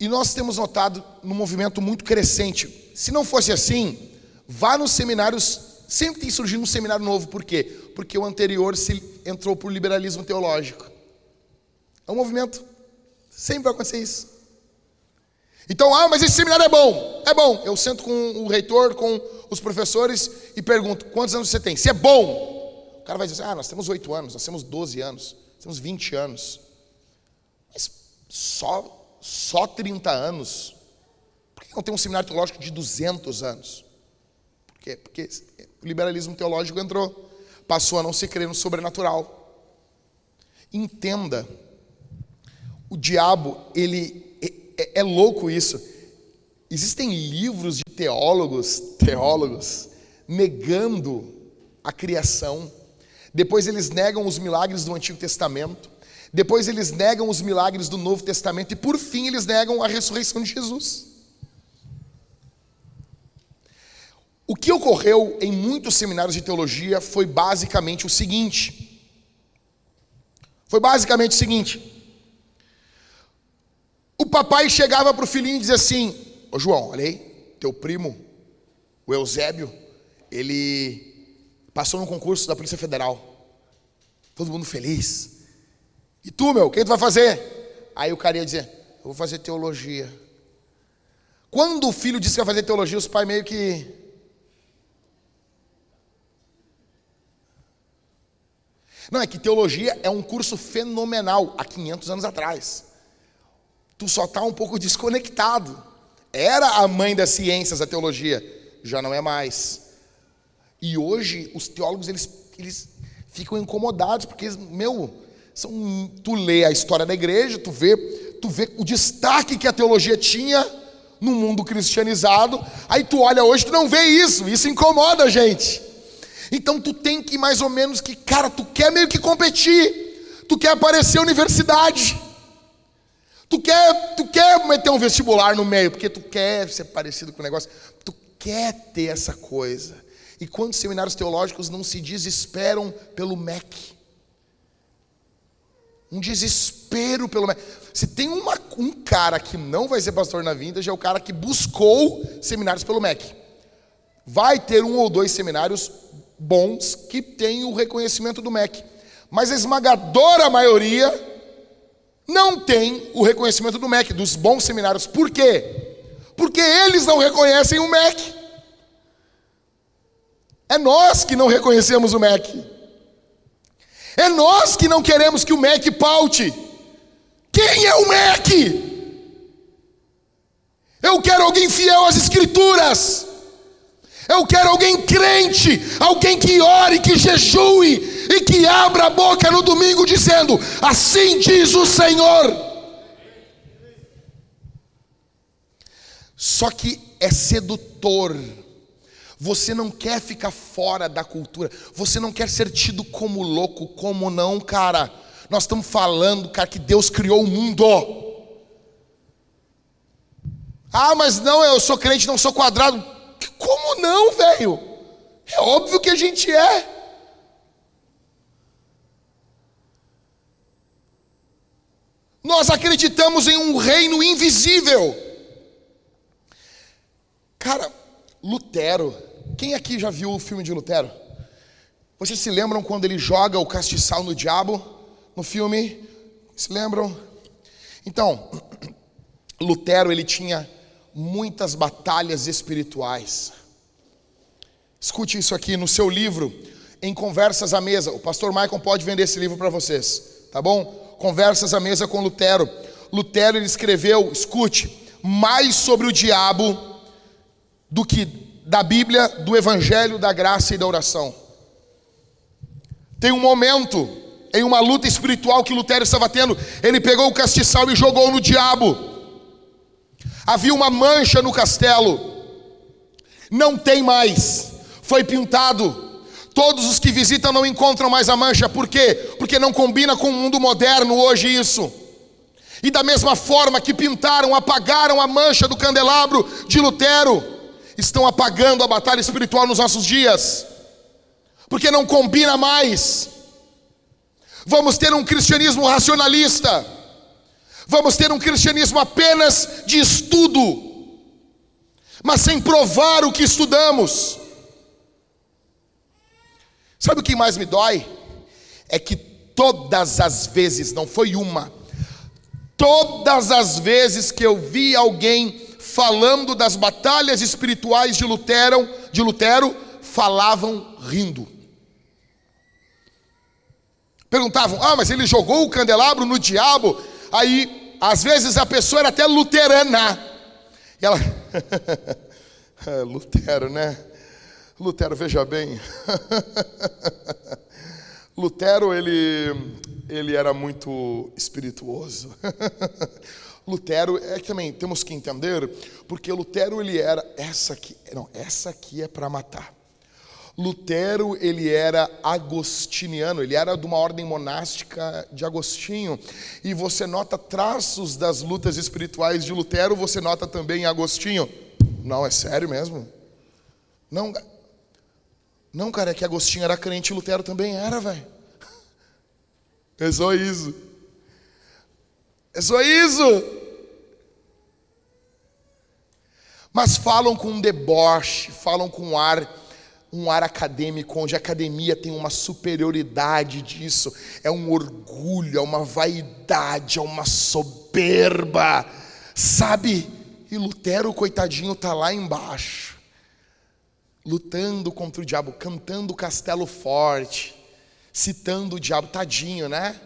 E nós temos notado um movimento muito crescente. Se não fosse assim, vá nos seminários, sempre tem surgido um seminário novo, por quê? Porque o anterior se entrou por liberalismo teológico. É um movimento. Sempre vai acontecer isso. Então, ah, mas esse seminário é bom. É bom. Eu sento com o reitor, com os professores e pergunto: quantos anos você tem? Se é bom, cara vai dizer, ah, nós temos oito anos, nós temos 12 anos, nós temos 20 anos. Mas só, só 30 anos? Por que não tem um seminário teológico de 200 anos? Por quê? Porque o liberalismo teológico entrou, passou a não se crer no sobrenatural. Entenda, o diabo, ele é, é, é louco isso. Existem livros de teólogos, teólogos, negando a criação, depois eles negam os milagres do Antigo Testamento. Depois eles negam os milagres do Novo Testamento. E por fim eles negam a ressurreição de Jesus. O que ocorreu em muitos seminários de teologia foi basicamente o seguinte. Foi basicamente o seguinte. O papai chegava para o filhinho e dizia assim: Ô João, olha aí, teu primo, o Eusébio, ele Passou no concurso da Polícia Federal. Todo mundo feliz. E tu, meu, o que tu vai fazer? Aí o cara ia dizer: Eu vou fazer teologia. Quando o filho disse que vai fazer teologia, os pais meio que. Não, é que teologia é um curso fenomenal há 500 anos atrás. Tu só está um pouco desconectado. Era a mãe das ciências a teologia, já não é mais. E hoje os teólogos eles, eles ficam incomodados porque meu, são, tu lê a história da igreja, tu vê, tu vê o destaque que a teologia tinha no mundo cristianizado, aí tu olha hoje, tu não vê isso, isso incomoda a gente. Então tu tem que mais ou menos que, cara, tu quer meio que competir, tu quer aparecer universidade. Tu quer, tu quer meter um vestibular no meio, porque tu quer ser parecido com o negócio. Tu quer ter essa coisa. E quantos seminários teológicos não se desesperam pelo MEC? Um desespero pelo MEC. Se tem uma, um cara que não vai ser pastor na vintage, é o cara que buscou seminários pelo MEC. Vai ter um ou dois seminários bons que têm o reconhecimento do MEC. Mas a esmagadora maioria não tem o reconhecimento do MEC, dos bons seminários. Por quê? Porque eles não reconhecem o MEC. É nós que não reconhecemos o MEC. É nós que não queremos que o MEC paute. Quem é o MEC? Eu quero alguém fiel às Escrituras. Eu quero alguém crente, alguém que ore, que jejue e que abra a boca no domingo dizendo: Assim diz o Senhor. Só que é sedutor você não quer ficar fora da cultura. Você não quer ser tido como louco, como não, cara. Nós estamos falando, cara, que Deus criou o mundo. Ah, mas não, eu sou crente, não sou quadrado. Como não, velho? É óbvio que a gente é. Nós acreditamos em um reino invisível. Cara, Lutero, quem aqui já viu o filme de Lutero? Vocês se lembram quando ele joga o castiçal no diabo no filme? Se lembram? Então, Lutero ele tinha muitas batalhas espirituais. Escute isso aqui no seu livro, em Conversas à Mesa. O pastor Michael pode vender esse livro para vocês, tá bom? Conversas à Mesa com Lutero. Lutero ele escreveu, escute, mais sobre o diabo do que da Bíblia, do Evangelho, da graça e da oração. Tem um momento em uma luta espiritual que Lutero estava tendo, ele pegou o castiçal e jogou no diabo. Havia uma mancha no castelo. Não tem mais. Foi pintado. Todos os que visitam não encontram mais a mancha. Por quê? Porque não combina com o mundo moderno hoje isso. E da mesma forma que pintaram, apagaram a mancha do candelabro de Lutero, estão apagando a batalha espiritual nos nossos dias. Porque não combina mais. Vamos ter um cristianismo racionalista. Vamos ter um cristianismo apenas de estudo, mas sem provar o que estudamos. Sabe o que mais me dói? É que todas as vezes, não foi uma, todas as vezes que eu vi alguém falando das batalhas espirituais de Lutero, de Lutero, falavam rindo. Perguntavam: "Ah, mas ele jogou o candelabro no diabo?" Aí, às vezes a pessoa era até luterana. E ela Lutero, né? Lutero, veja bem. Lutero, ele, ele era muito espirituoso. Lutero, é que também temos que entender, porque Lutero, ele era, essa aqui, não, essa aqui é para matar. Lutero, ele era agostiniano, ele era de uma ordem monástica de Agostinho. E você nota traços das lutas espirituais de Lutero, você nota também em Agostinho. Não, é sério mesmo? Não, não, cara, é que Agostinho era crente e Lutero também era, velho. É só isso. É só isso. Mas falam com um deboche, falam com um ar, um ar acadêmico, onde a academia tem uma superioridade disso, é um orgulho, é uma vaidade, é uma soberba, sabe? E Lutero, coitadinho, tá lá embaixo lutando contra o diabo, cantando o castelo forte, citando o diabo, tadinho, né?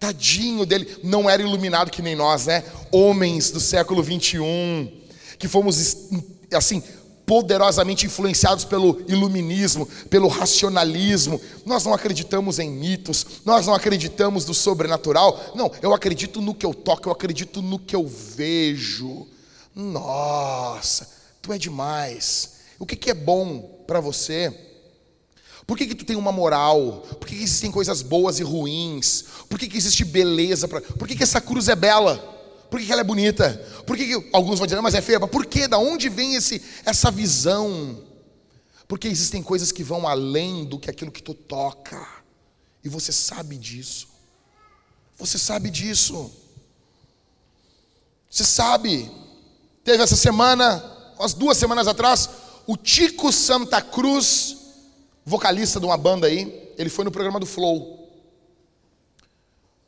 Tadinho dele, não era iluminado que nem nós, né? Homens do século 21, que fomos assim poderosamente influenciados pelo iluminismo, pelo racionalismo. Nós não acreditamos em mitos, nós não acreditamos no sobrenatural. Não, eu acredito no que eu toco, eu acredito no que eu vejo. Nossa, tu é demais. O que, que é bom para você? Por que, que tu tem uma moral? Por que, que existem coisas boas e ruins? Por que, que existe beleza? Pra... Por que, que essa cruz é bela? Por que, ela é bonita? Por que alguns vão dizer, mas é feia? Por que? Da onde vem esse, essa visão? Porque existem coisas que vão além do que aquilo que tu toca. E você sabe disso. Você sabe disso. Você sabe. Teve essa semana, umas duas semanas atrás, o Tico Santa Cruz, vocalista de uma banda aí, ele foi no programa do Flow.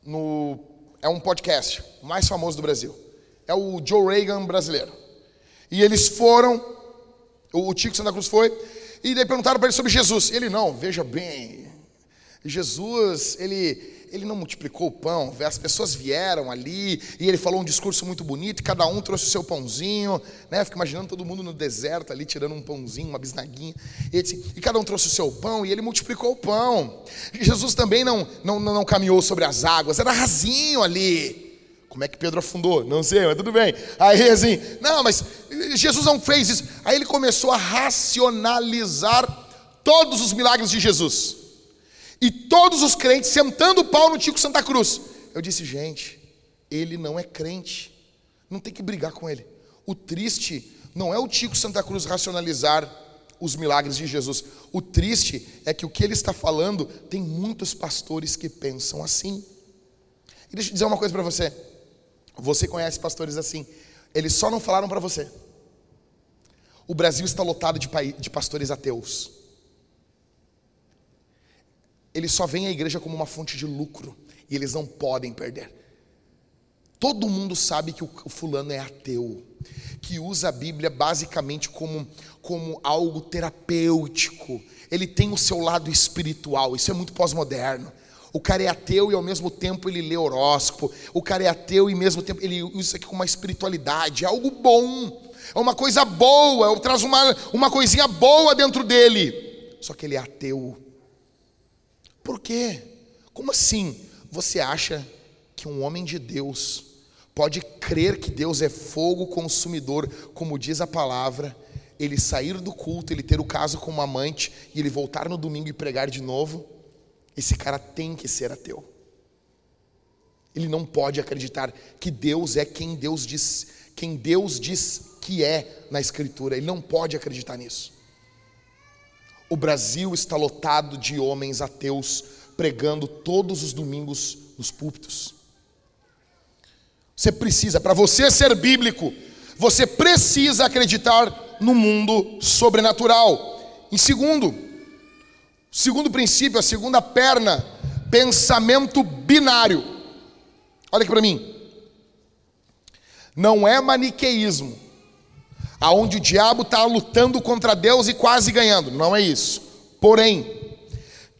No, é um podcast mais famoso do Brasil. É o Joe Reagan brasileiro. E eles foram, o Tico Santa Cruz foi, e daí perguntaram para ele sobre Jesus. Ele, não, veja bem, Jesus, ele ele não multiplicou o pão, as pessoas vieram ali e ele falou um discurso muito bonito, e cada um trouxe o seu pãozinho, né? Fico imaginando todo mundo no deserto ali tirando um pãozinho, uma bisnaguinha, e, disse, e cada um trouxe o seu pão e ele multiplicou o pão. E Jesus também não, não, não caminhou sobre as águas, era rasinho ali. Como é que Pedro afundou? Não sei, mas tudo bem. Aí assim, não, mas Jesus não fez isso. Aí ele começou a racionalizar todos os milagres de Jesus. E todos os crentes sentando o pau no Tico Santa Cruz. Eu disse, gente, ele não é crente. Não tem que brigar com ele. O triste não é o Tico Santa Cruz racionalizar os milagres de Jesus. O triste é que o que ele está falando tem muitos pastores que pensam assim. E deixa eu dizer uma coisa para você. Você conhece pastores assim. Eles só não falaram para você. O Brasil está lotado de, de pastores ateus. Eles só veem a igreja como uma fonte de lucro. E eles não podem perder. Todo mundo sabe que o fulano é ateu, que usa a Bíblia basicamente como, como algo terapêutico. Ele tem o seu lado espiritual, isso é muito pós-moderno. O cara é ateu e ao mesmo tempo ele lê horóscopo. O cara é ateu e ao mesmo tempo ele usa isso aqui com uma espiritualidade. É algo bom, é uma coisa boa, traz uma, uma coisinha boa dentro dele. Só que ele é ateu. Por quê? Como assim? Você acha que um homem de Deus pode crer que Deus é fogo consumidor, como diz a palavra, ele sair do culto, ele ter o caso com uma amante e ele voltar no domingo e pregar de novo, esse cara tem que ser ateu. Ele não pode acreditar que Deus é quem Deus diz, quem Deus diz que é na escritura. Ele não pode acreditar nisso. O Brasil está lotado de homens ateus pregando todos os domingos nos púlpitos. Você precisa, para você ser bíblico, você precisa acreditar no mundo sobrenatural. Em segundo, segundo princípio, a segunda perna, pensamento binário. Olha aqui para mim. Não é maniqueísmo, aonde o diabo está lutando contra Deus e quase ganhando. Não é isso. Porém,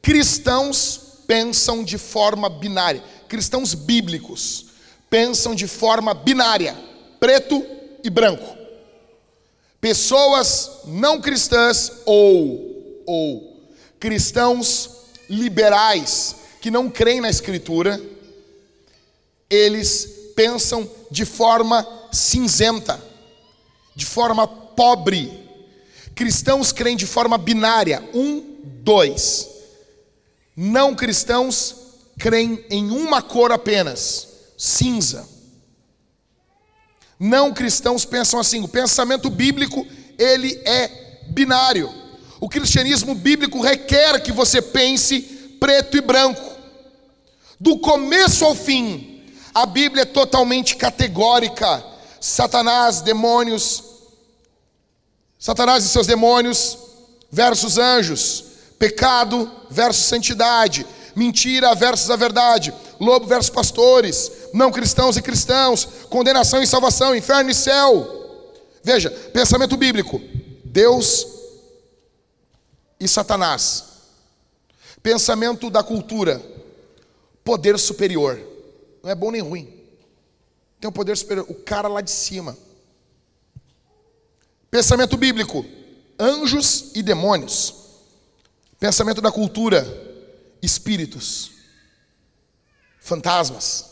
cristãos pensam de forma binária. Cristãos bíblicos pensam de forma binária, preto e branco. Pessoas não cristãs ou ou cristãos liberais que não creem na escritura, eles pensam de forma cinzenta, de forma pobre. Cristãos creem de forma binária, um, dois. Não cristãos creem em uma cor apenas cinza. Não cristãos pensam assim. O pensamento bíblico, ele é binário. O cristianismo bíblico requer que você pense preto e branco. Do começo ao fim, a Bíblia é totalmente categórica. Satanás, demônios, Satanás e seus demônios versus anjos, pecado versus santidade, mentira versus a verdade, lobo versus pastores, não cristãos e cristãos, condenação e salvação, inferno e céu. Veja, pensamento bíblico: Deus e Satanás. Pensamento da cultura: poder superior. Não é bom nem ruim. Tem um poder superior, o cara lá de cima. Pensamento bíblico: anjos e demônios. Pensamento da cultura: espíritos, fantasmas.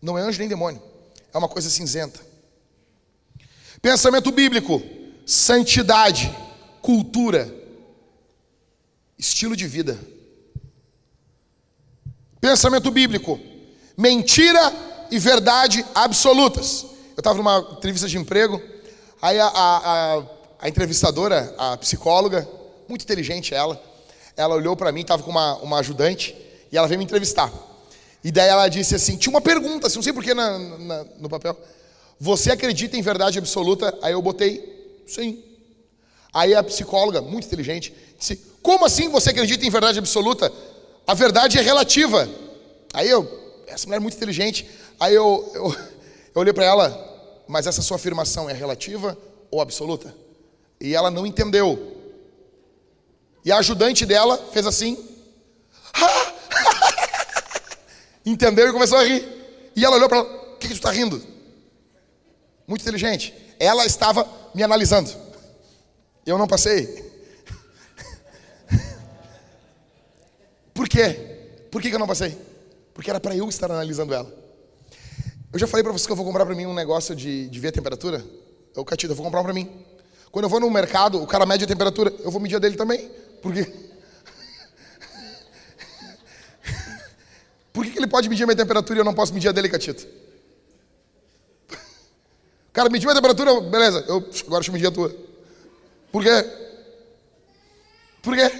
Não é anjo nem demônio, é uma coisa cinzenta. Pensamento bíblico: santidade, cultura, estilo de vida. Pensamento bíblico: mentira e verdade absolutas. Eu estava numa entrevista de emprego, aí a, a, a, a entrevistadora, a psicóloga, muito inteligente ela, ela olhou para mim, estava com uma, uma ajudante, e ela veio me entrevistar. E daí ela disse assim: tinha uma pergunta, assim, não sei porquê na, na, no papel. Você acredita em verdade absoluta? Aí eu botei, sim. Aí a psicóloga, muito inteligente, disse: Como assim você acredita em verdade absoluta? A verdade é relativa. Aí eu, essa mulher é muito inteligente. Aí eu, eu, eu olhei para ela, mas essa sua afirmação é relativa ou absoluta? E ela não entendeu. E a ajudante dela fez assim. Entendeu e começou a rir. E ela olhou para ela: O que, que tu está rindo? Muito inteligente. Ela estava me analisando. Eu não passei. Por quê? Por que, que eu não passei? Porque era para eu estar analisando ela. Eu já falei para você que eu vou comprar para mim um negócio de, de ver a temperatura. Eu, Catida, eu vou comprar para mim. Quando eu vou no mercado, o cara mede a temperatura, eu vou medir a dele também. Porque. Por que, que ele pode medir a minha temperatura e eu não posso medir a dele, Catito? O cara mediu a temperatura, beleza, eu, agora deixa eu medir a tua. Por quê? Por quê?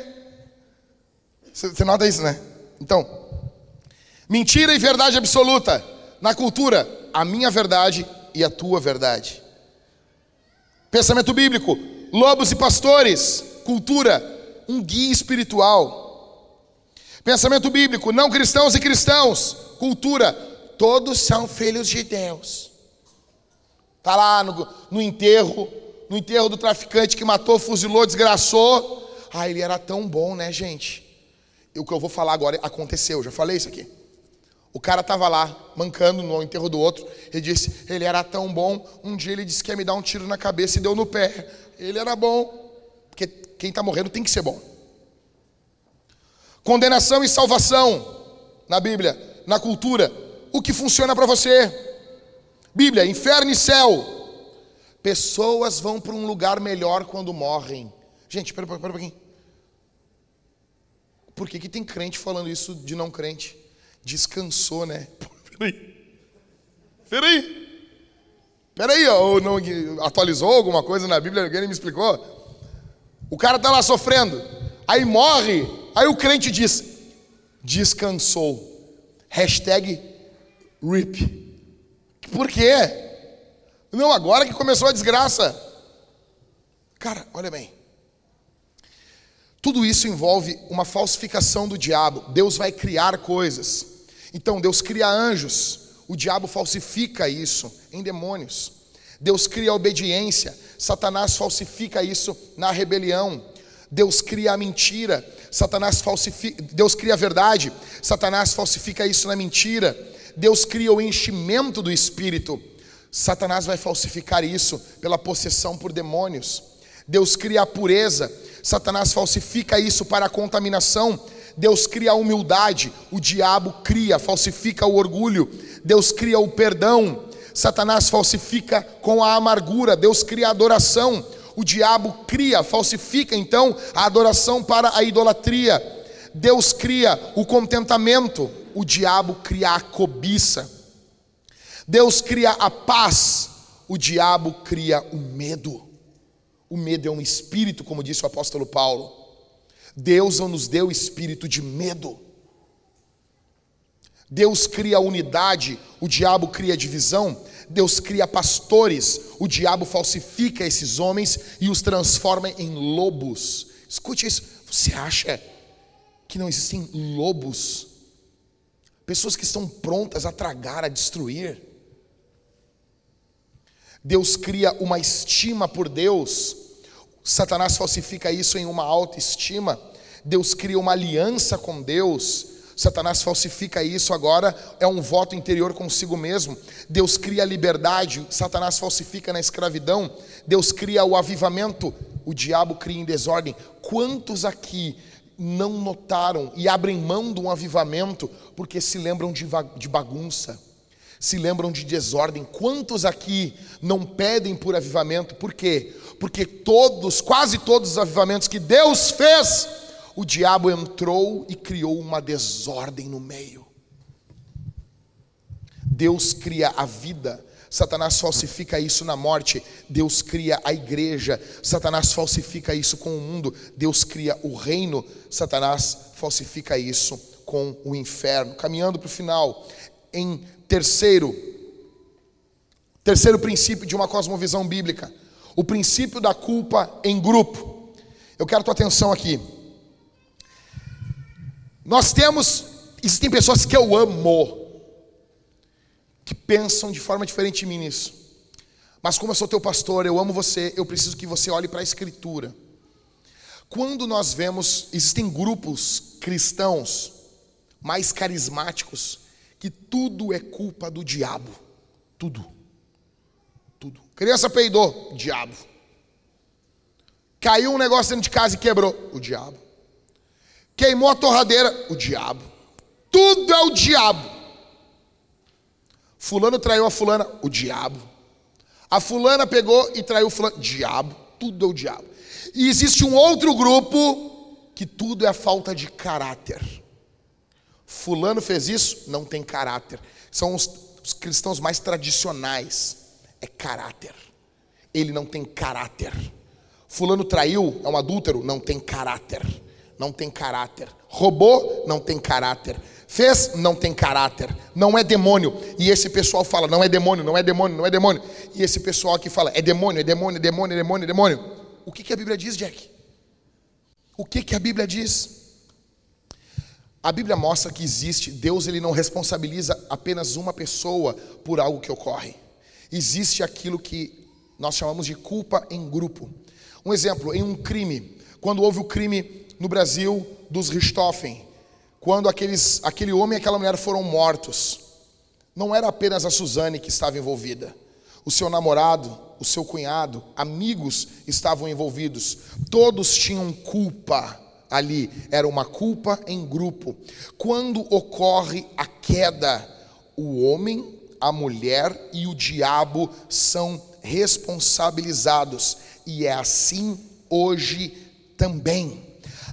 Você nota isso, né? Então, mentira e verdade absoluta. Na cultura, a minha verdade e a tua verdade. Pensamento bíblico, lobos e pastores, cultura, um guia espiritual. Pensamento bíblico, não cristãos e cristãos, cultura, todos são filhos de Deus. Está lá no, no enterro, no enterro do traficante que matou, fuzilou, desgraçou. Ah, ele era tão bom, né, gente? E o que eu vou falar agora aconteceu, já falei isso aqui. O cara estava lá, mancando no enterro do outro. Ele disse: ele era tão bom. Um dia ele disse que ia me dar um tiro na cabeça e deu no pé. Ele era bom. Porque quem está morrendo tem que ser bom. Condenação e salvação na Bíblia, na cultura. O que funciona para você? Bíblia, inferno e céu. Pessoas vão para um lugar melhor quando morrem. Gente, espera, espera um pouquinho. Por que, que tem crente falando isso de não crente? Descansou, né? Peraí. Peraí. Peraí, ou não atualizou alguma coisa na Bíblia? Alguém me explicou? O cara está lá sofrendo, aí morre, aí o crente diz: descansou. Hashtag RIP. Por quê? Não, agora que começou a desgraça. Cara, olha bem. Tudo isso envolve uma falsificação do diabo. Deus vai criar coisas. Então, Deus cria anjos. O diabo falsifica isso em demônios. Deus cria a obediência. Satanás falsifica isso na rebelião. Deus cria a mentira. Satanás falsifica. Deus cria a verdade. Satanás falsifica isso na mentira. Deus cria o enchimento do espírito. Satanás vai falsificar isso pela possessão por demônios. Deus cria a pureza. Satanás falsifica isso para a contaminação. Deus cria a humildade. O diabo cria, falsifica o orgulho. Deus cria o perdão. Satanás falsifica com a amargura. Deus cria a adoração. O diabo cria, falsifica então a adoração para a idolatria. Deus cria o contentamento o diabo cria a cobiça. Deus cria a paz, o diabo cria o medo. O medo é um espírito, como disse o apóstolo Paulo. Deus não nos deu espírito de medo. Deus cria unidade, o diabo cria divisão. Deus cria pastores, o diabo falsifica esses homens e os transforma em lobos. Escute isso. Você acha que não existem lobos pessoas que estão prontas a tragar, a destruir. Deus cria uma estima por Deus, Satanás falsifica isso em uma autoestima. Deus cria uma aliança com Deus, Satanás falsifica isso agora, é um voto interior consigo mesmo. Deus cria a liberdade, Satanás falsifica na escravidão. Deus cria o avivamento, o diabo cria em desordem. Quantos aqui não notaram e abrem mão de um avivamento porque se lembram de, de bagunça, se lembram de desordem. Quantos aqui não pedem por avivamento? Por quê? Porque todos, quase todos os avivamentos que Deus fez, o diabo entrou e criou uma desordem no meio. Deus cria a vida, Satanás falsifica isso na morte, Deus cria a igreja, Satanás falsifica isso com o mundo, Deus cria o reino, Satanás falsifica isso com o inferno. Caminhando para o final, em terceiro, terceiro princípio de uma cosmovisão bíblica, o princípio da culpa em grupo. Eu quero tua atenção aqui. Nós temos, existem pessoas que eu amo, que pensam de forma diferente de mim nisso. Mas como eu sou teu pastor, eu amo você, eu preciso que você olhe para a Escritura. Quando nós vemos, existem grupos cristãos mais carismáticos, que tudo é culpa do diabo. Tudo. Tudo. Criança peidou, diabo. Caiu um negócio dentro de casa e quebrou, o diabo. Queimou a torradeira, o diabo. Tudo é o diabo. Fulano traiu a fulana, o diabo. A fulana pegou e traiu o fulano, diabo. Tudo é o diabo. E existe um outro grupo que tudo é falta de caráter. Fulano fez isso, não tem caráter. São os, os cristãos mais tradicionais. É caráter. Ele não tem caráter. Fulano traiu, é um adúltero, não tem caráter. Não tem caráter. Roubou, não tem caráter. Fez, não tem caráter. Não é demônio. E esse pessoal fala, não é demônio, não é demônio, não é demônio. E esse pessoal aqui fala, é demônio, é demônio, é demônio, é demônio, é demônio. O que, que a Bíblia diz, Jack? O que, que a Bíblia diz? A Bíblia mostra que existe, Deus ele não responsabiliza apenas uma pessoa por algo que ocorre. Existe aquilo que nós chamamos de culpa em grupo. Um exemplo, em um crime, quando houve o crime no Brasil dos Richthofen, quando aqueles, aquele homem e aquela mulher foram mortos, não era apenas a Suzane que estava envolvida, o seu namorado, o seu cunhado, amigos estavam envolvidos, todos tinham culpa ali, era uma culpa em grupo. Quando ocorre a queda, o homem, a mulher e o diabo são responsabilizados, e é assim hoje também.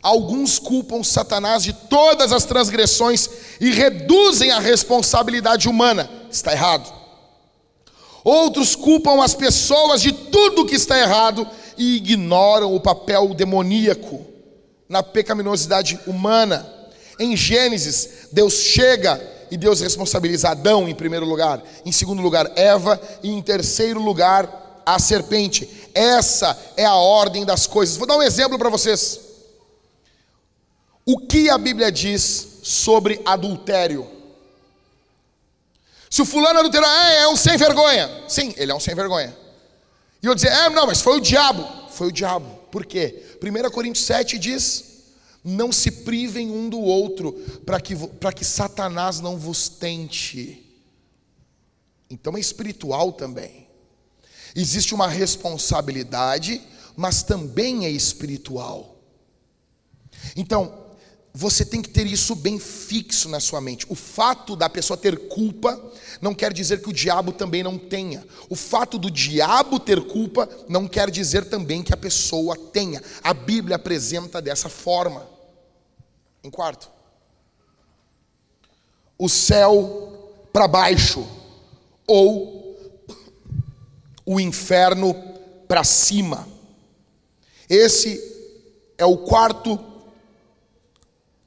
Alguns culpam Satanás de todas as transgressões e reduzem a responsabilidade humana. Está errado. Outros culpam as pessoas de tudo que está errado e ignoram o papel demoníaco na pecaminosidade humana. Em Gênesis, Deus chega e Deus responsabiliza Adão em primeiro lugar, em segundo lugar, Eva e em terceiro lugar, a serpente. Essa é a ordem das coisas. Vou dar um exemplo para vocês. O que a Bíblia diz sobre adultério? Se o fulano adulterou, é, é um sem vergonha. Sim, ele é um sem vergonha. E eu dizer, é, não, mas foi o diabo. Foi o diabo. Por quê? 1 Coríntios 7 diz: Não se privem um do outro, para que, que Satanás não vos tente. Então é espiritual também. Existe uma responsabilidade, mas também é espiritual. Então, você tem que ter isso bem fixo na sua mente. O fato da pessoa ter culpa não quer dizer que o diabo também não tenha. O fato do diabo ter culpa não quer dizer também que a pessoa tenha. A Bíblia apresenta dessa forma. Em quarto, o céu para baixo ou o inferno para cima. Esse é o quarto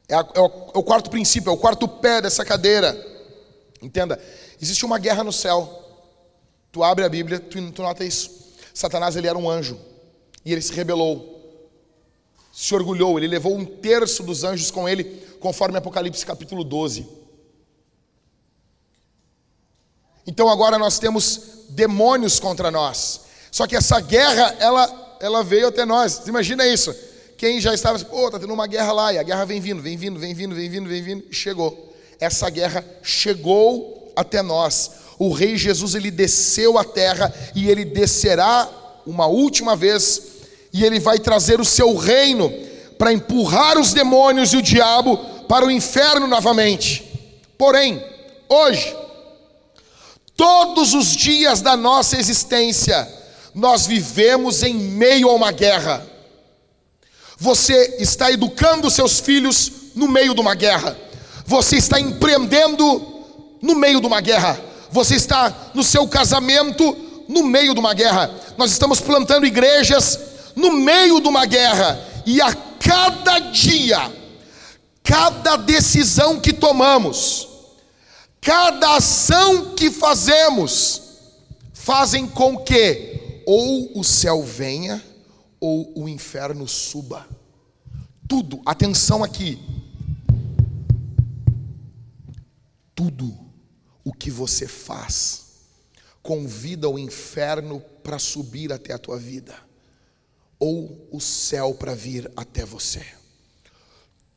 é, a, é, o, é, o, quarto princípio, é o quarto pé dessa cadeira. Entenda, existe uma guerra no céu. Tu abre a Bíblia, tu, tu nota isso. Satanás ele era um anjo e ele se rebelou, se orgulhou, ele levou um terço dos anjos com ele, conforme Apocalipse capítulo 12. Então agora nós temos demônios contra nós. Só que essa guerra, ela, ela veio até nós. Imagina isso. Quem já estava, pô, tá tendo uma guerra lá, e a guerra vem vindo, vem vindo, vem vindo, vem vindo, vem vindo, e chegou. Essa guerra chegou até nós. O rei Jesus, ele desceu à terra e ele descerá uma última vez e ele vai trazer o seu reino para empurrar os demônios e o diabo para o inferno novamente. Porém, hoje, Todos os dias da nossa existência, nós vivemos em meio a uma guerra. Você está educando seus filhos no meio de uma guerra. Você está empreendendo no meio de uma guerra. Você está no seu casamento no meio de uma guerra. Nós estamos plantando igrejas no meio de uma guerra. E a cada dia, cada decisão que tomamos, Cada ação que fazemos fazem com que ou o céu venha ou o inferno suba. Tudo, atenção aqui. Tudo o que você faz convida o inferno para subir até a tua vida, ou o céu para vir até você.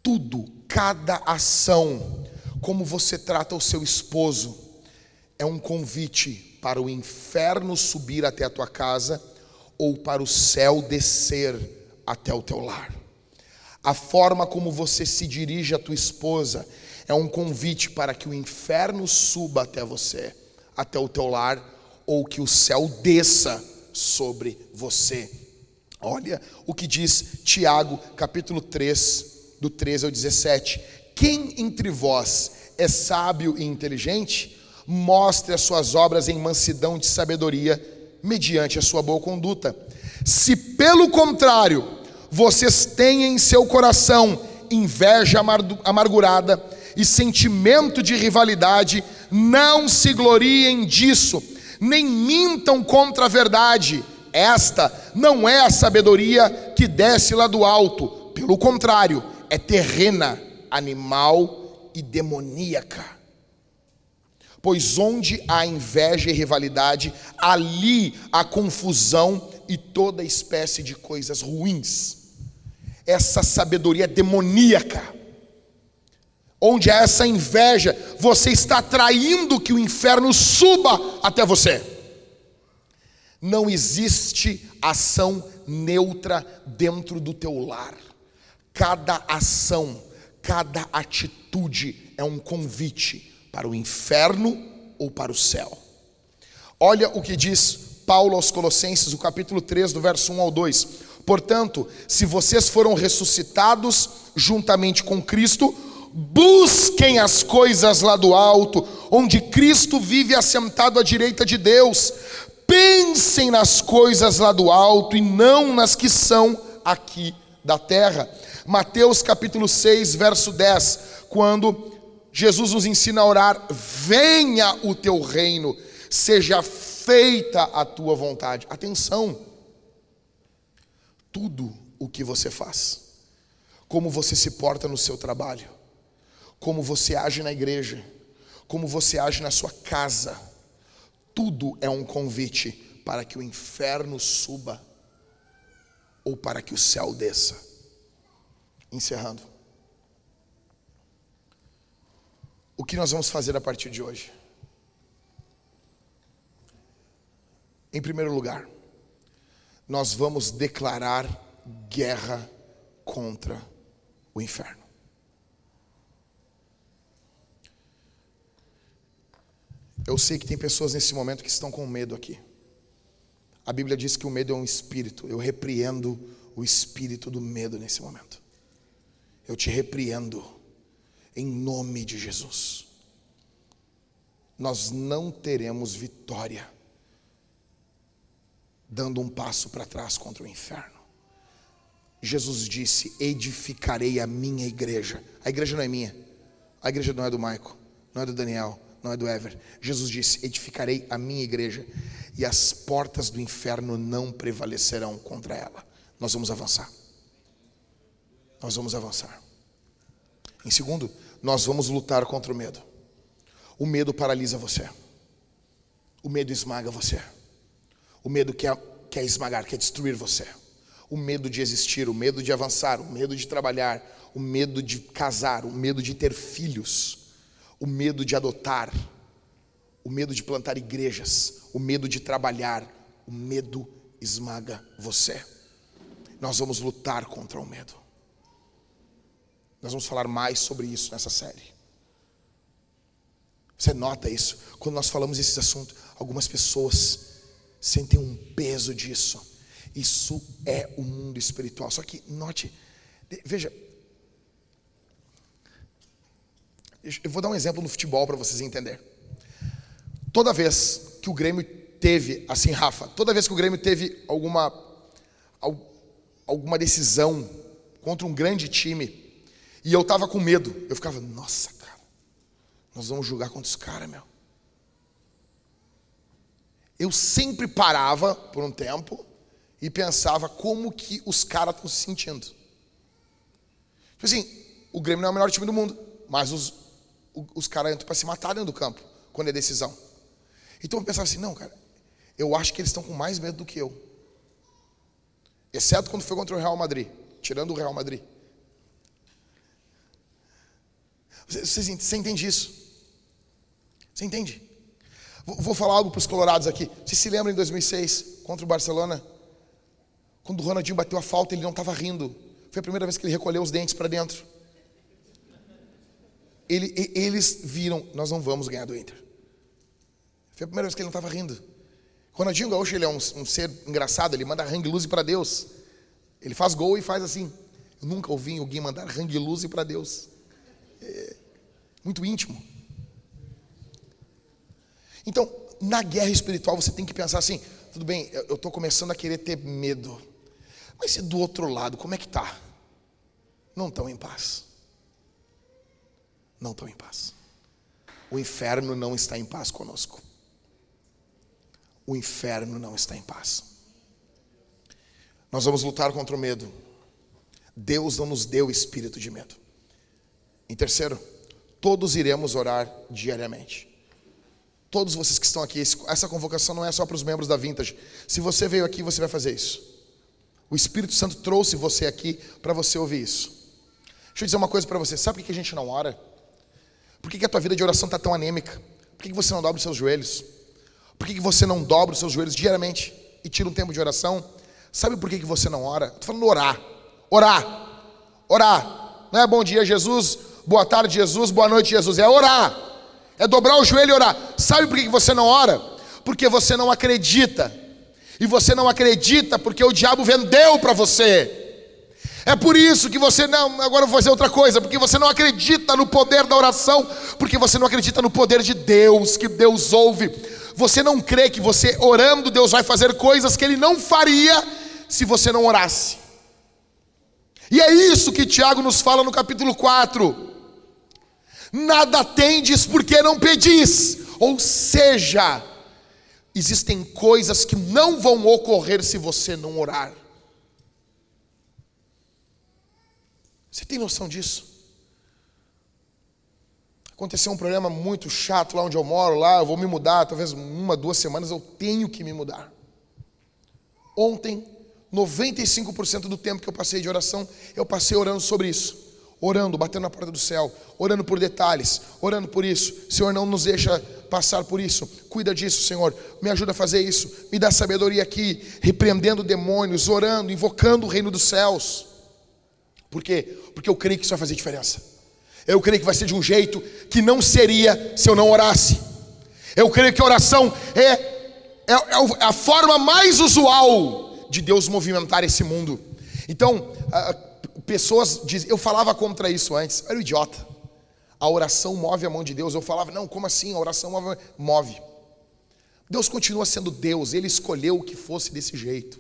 Tudo, cada ação como você trata o seu esposo é um convite para o inferno subir até a tua casa ou para o céu descer até o teu lar. A forma como você se dirige à tua esposa é um convite para que o inferno suba até você, até o teu lar, ou que o céu desça sobre você. Olha o que diz Tiago, capítulo 3, do 13 ao 17 Quem entre vós é sábio e inteligente, mostre as suas obras em mansidão de sabedoria, mediante a sua boa conduta. Se pelo contrário, vocês têm em seu coração inveja amargurada e sentimento de rivalidade, não se gloriem disso, nem mintam contra a verdade. Esta não é a sabedoria que desce lá do alto, pelo contrário, é terrena, animal e demoníaca. Pois onde há inveja e rivalidade, ali há confusão e toda espécie de coisas ruins. Essa sabedoria demoníaca, onde há essa inveja, você está atraindo que o inferno suba até você. Não existe ação neutra dentro do teu lar. Cada ação, cada atitude é um convite para o inferno ou para o céu. Olha o que diz Paulo aos Colossenses, o capítulo 3, do verso 1 ao 2. Portanto, se vocês foram ressuscitados juntamente com Cristo, busquem as coisas lá do alto, onde Cristo vive assentado à direita de Deus. Pensem nas coisas lá do alto e não nas que são aqui da terra. Mateus capítulo 6, verso 10, quando Jesus nos ensina a orar: Venha o teu reino, seja feita a tua vontade. Atenção, tudo o que você faz, como você se porta no seu trabalho, como você age na igreja, como você age na sua casa, tudo é um convite para que o inferno suba ou para que o céu desça. Encerrando. O que nós vamos fazer a partir de hoje? Em primeiro lugar, nós vamos declarar guerra contra o inferno. Eu sei que tem pessoas nesse momento que estão com medo aqui. A Bíblia diz que o medo é um espírito. Eu repreendo o espírito do medo nesse momento. Eu te repreendo em nome de Jesus. Nós não teremos vitória dando um passo para trás contra o inferno. Jesus disse: Edificarei a minha igreja. A igreja não é minha, a igreja não é do Maico, não é do Daniel, não é do Ever. Jesus disse: Edificarei a minha igreja e as portas do inferno não prevalecerão contra ela. Nós vamos avançar. Nós vamos avançar. Em segundo, nós vamos lutar contra o medo. O medo paralisa você. O medo esmaga você. O medo quer, quer esmagar, quer destruir você. O medo de existir, o medo de avançar, o medo de trabalhar, o medo de casar, o medo de ter filhos o medo de adotar, o medo de plantar igrejas, o medo de trabalhar, o medo esmaga você. Nós vamos lutar contra o medo. Nós vamos falar mais sobre isso nessa série. Você nota isso? Quando nós falamos esse assunto, algumas pessoas sentem um peso disso. Isso é o mundo espiritual. Só que note, veja, Eu vou dar um exemplo no futebol para vocês entenderem. Toda vez que o Grêmio teve, assim, Rafa, toda vez que o Grêmio teve alguma, alguma decisão contra um grande time, e eu tava com medo, eu ficava, nossa, cara, nós vamos jogar contra os caras, meu. Eu sempre parava por um tempo e pensava como que os caras estão se sentindo. Tipo assim, o Grêmio não é o melhor time do mundo, mas os, os caras entram para se matar dentro do campo, quando é decisão. Então eu pensava assim, não, cara, eu acho que eles estão com mais medo do que eu. Exceto quando foi contra o Real Madrid, tirando o Real Madrid. Você, você, entende isso? Você entende? Vou, falar algo para os colorados aqui. Você se lembra em 2006, contra o Barcelona? Quando o Ronaldinho bateu a falta, ele não estava rindo. Foi a primeira vez que ele recolheu os dentes para dentro ele, eles viram, nós não vamos ganhar do Inter. Foi a primeira vez que ele não estava rindo. Ronaldinho Gaúcho, ele é um, um ser engraçado, ele manda hang loose para Deus. Ele faz gol e faz assim. Eu nunca ouvi alguém mandar hang loose para Deus. é, muito íntimo. Então, na guerra espiritual, você tem que pensar assim: tudo bem, eu estou começando a querer ter medo, mas e do outro lado, como é que está? Não estão em paz. Não estão em paz. O inferno não está em paz conosco. O inferno não está em paz. Nós vamos lutar contra o medo. Deus não nos deu espírito de medo. Em terceiro, todos iremos orar diariamente. Todos vocês que estão aqui, essa convocação não é só para os membros da Vintage. Se você veio aqui, você vai fazer isso. O Espírito Santo trouxe você aqui para você ouvir isso. Deixa eu dizer uma coisa para você. Sabe por que a gente não ora? Por que a tua vida de oração está tão anêmica? Por que você não dobra os seus joelhos? Por que você não dobra os seus joelhos diariamente e tira um tempo de oração? Sabe por que você não ora? Estou falando orar. Orar. Orar. Não é bom dia, Jesus. Boa tarde, Jesus. Boa noite, Jesus. É orar. É dobrar o joelho e orar. Sabe por que você não ora? Porque você não acredita. E você não acredita porque o diabo vendeu para você. É por isso que você não, agora eu vou fazer outra coisa, porque você não acredita no poder da oração, porque você não acredita no poder de Deus, que Deus ouve. Você não crê que você orando Deus vai fazer coisas que ele não faria se você não orasse. E é isso que Tiago nos fala no capítulo 4. Nada tendes porque não pedis. Ou seja, existem coisas que não vão ocorrer se você não orar. Você tem noção disso? Aconteceu um problema muito chato lá onde eu moro, lá eu vou me mudar, talvez uma, duas semanas eu tenho que me mudar. Ontem, 95% do tempo que eu passei de oração, eu passei orando sobre isso orando, batendo na porta do céu, orando por detalhes, orando por isso. Senhor, não nos deixa passar por isso. Cuida disso, Senhor. Me ajuda a fazer isso. Me dá sabedoria aqui, repreendendo demônios, orando, invocando o reino dos céus. Por quê? Porque eu creio que isso vai fazer diferença. Eu creio que vai ser de um jeito que não seria se eu não orasse. Eu creio que a oração é, é, é a forma mais usual de Deus movimentar esse mundo. Então, pessoas dizem, eu falava contra isso antes, era um idiota. A oração move a mão de Deus. Eu falava, não, como assim? A oração move. move. Deus continua sendo Deus, Ele escolheu que fosse desse jeito.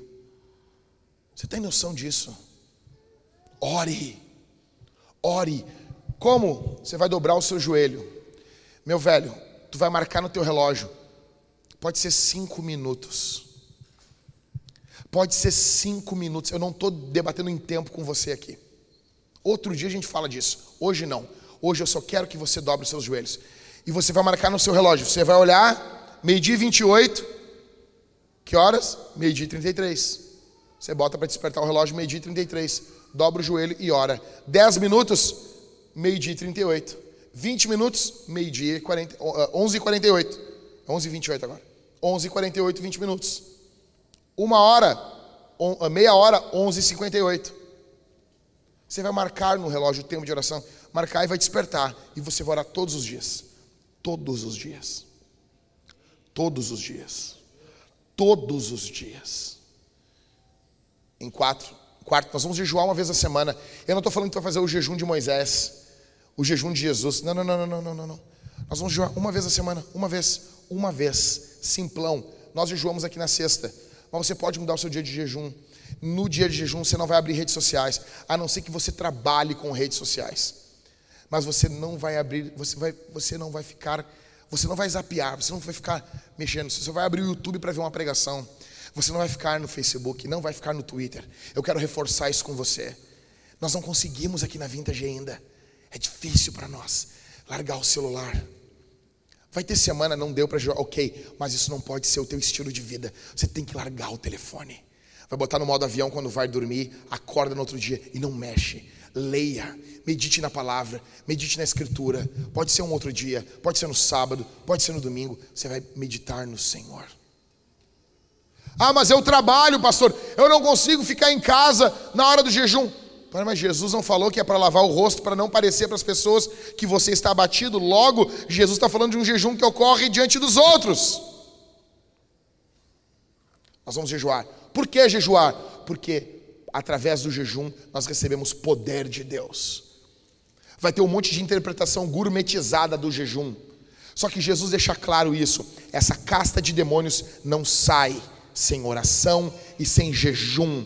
Você tem noção disso? Ore, ore. Como? Você vai dobrar o seu joelho. Meu velho, tu vai marcar no teu relógio. Pode ser cinco minutos. Pode ser cinco minutos. Eu não estou debatendo em tempo com você aqui. Outro dia a gente fala disso. Hoje não. Hoje eu só quero que você dobre os seus joelhos. E você vai marcar no seu relógio. Você vai olhar, meio-dia 28. Que horas? Meio-dia 33. Você bota para despertar o relógio, meio-dia 33. Dobra o joelho e ora. 10 minutos, meio-dia 38. 20 minutos, meio-dia 11 h 48. 11 h 28 agora. 11 h 48, 20 minutos. Uma hora, on, meia hora, 11h58. Você vai marcar no relógio o tempo de oração, marcar e vai despertar. E você vai orar todos os dias. Todos os dias. Todos os dias. Todos os dias. Em quatro. Quarto, nós vamos jejuar uma vez a semana. Eu não estou falando que vai fazer o jejum de Moisés, o jejum de Jesus. Não, não, não, não, não, não, não. Nós vamos jejuar uma vez a semana, uma vez, uma vez, simplão. Nós jejuamos aqui na sexta mas você pode mudar o seu dia de jejum. No dia de jejum você não vai abrir redes sociais, a não ser que você trabalhe com redes sociais. Mas você não vai abrir, você, vai, você não vai ficar, você não vai zapear, você não vai ficar mexendo, você vai abrir o YouTube para ver uma pregação. Você não vai ficar no Facebook, não vai ficar no Twitter. Eu quero reforçar isso com você. Nós não conseguimos aqui na Vintage ainda. É difícil para nós largar o celular. Vai ter semana, não deu para jogar, ok, mas isso não pode ser o teu estilo de vida. Você tem que largar o telefone. Vai botar no modo avião quando vai dormir, acorda no outro dia e não mexe. Leia, medite na palavra, medite na escritura. Pode ser um outro dia, pode ser no sábado, pode ser no domingo. Você vai meditar no Senhor. Ah, mas eu trabalho, pastor. Eu não consigo ficar em casa na hora do jejum. Mas Jesus não falou que é para lavar o rosto, para não parecer para as pessoas que você está abatido. Logo, Jesus está falando de um jejum que ocorre diante dos outros. Nós vamos jejuar. Por que jejuar? Porque através do jejum nós recebemos poder de Deus. Vai ter um monte de interpretação gourmetizada do jejum. Só que Jesus deixa claro isso: essa casta de demônios não sai sem oração e sem jejum.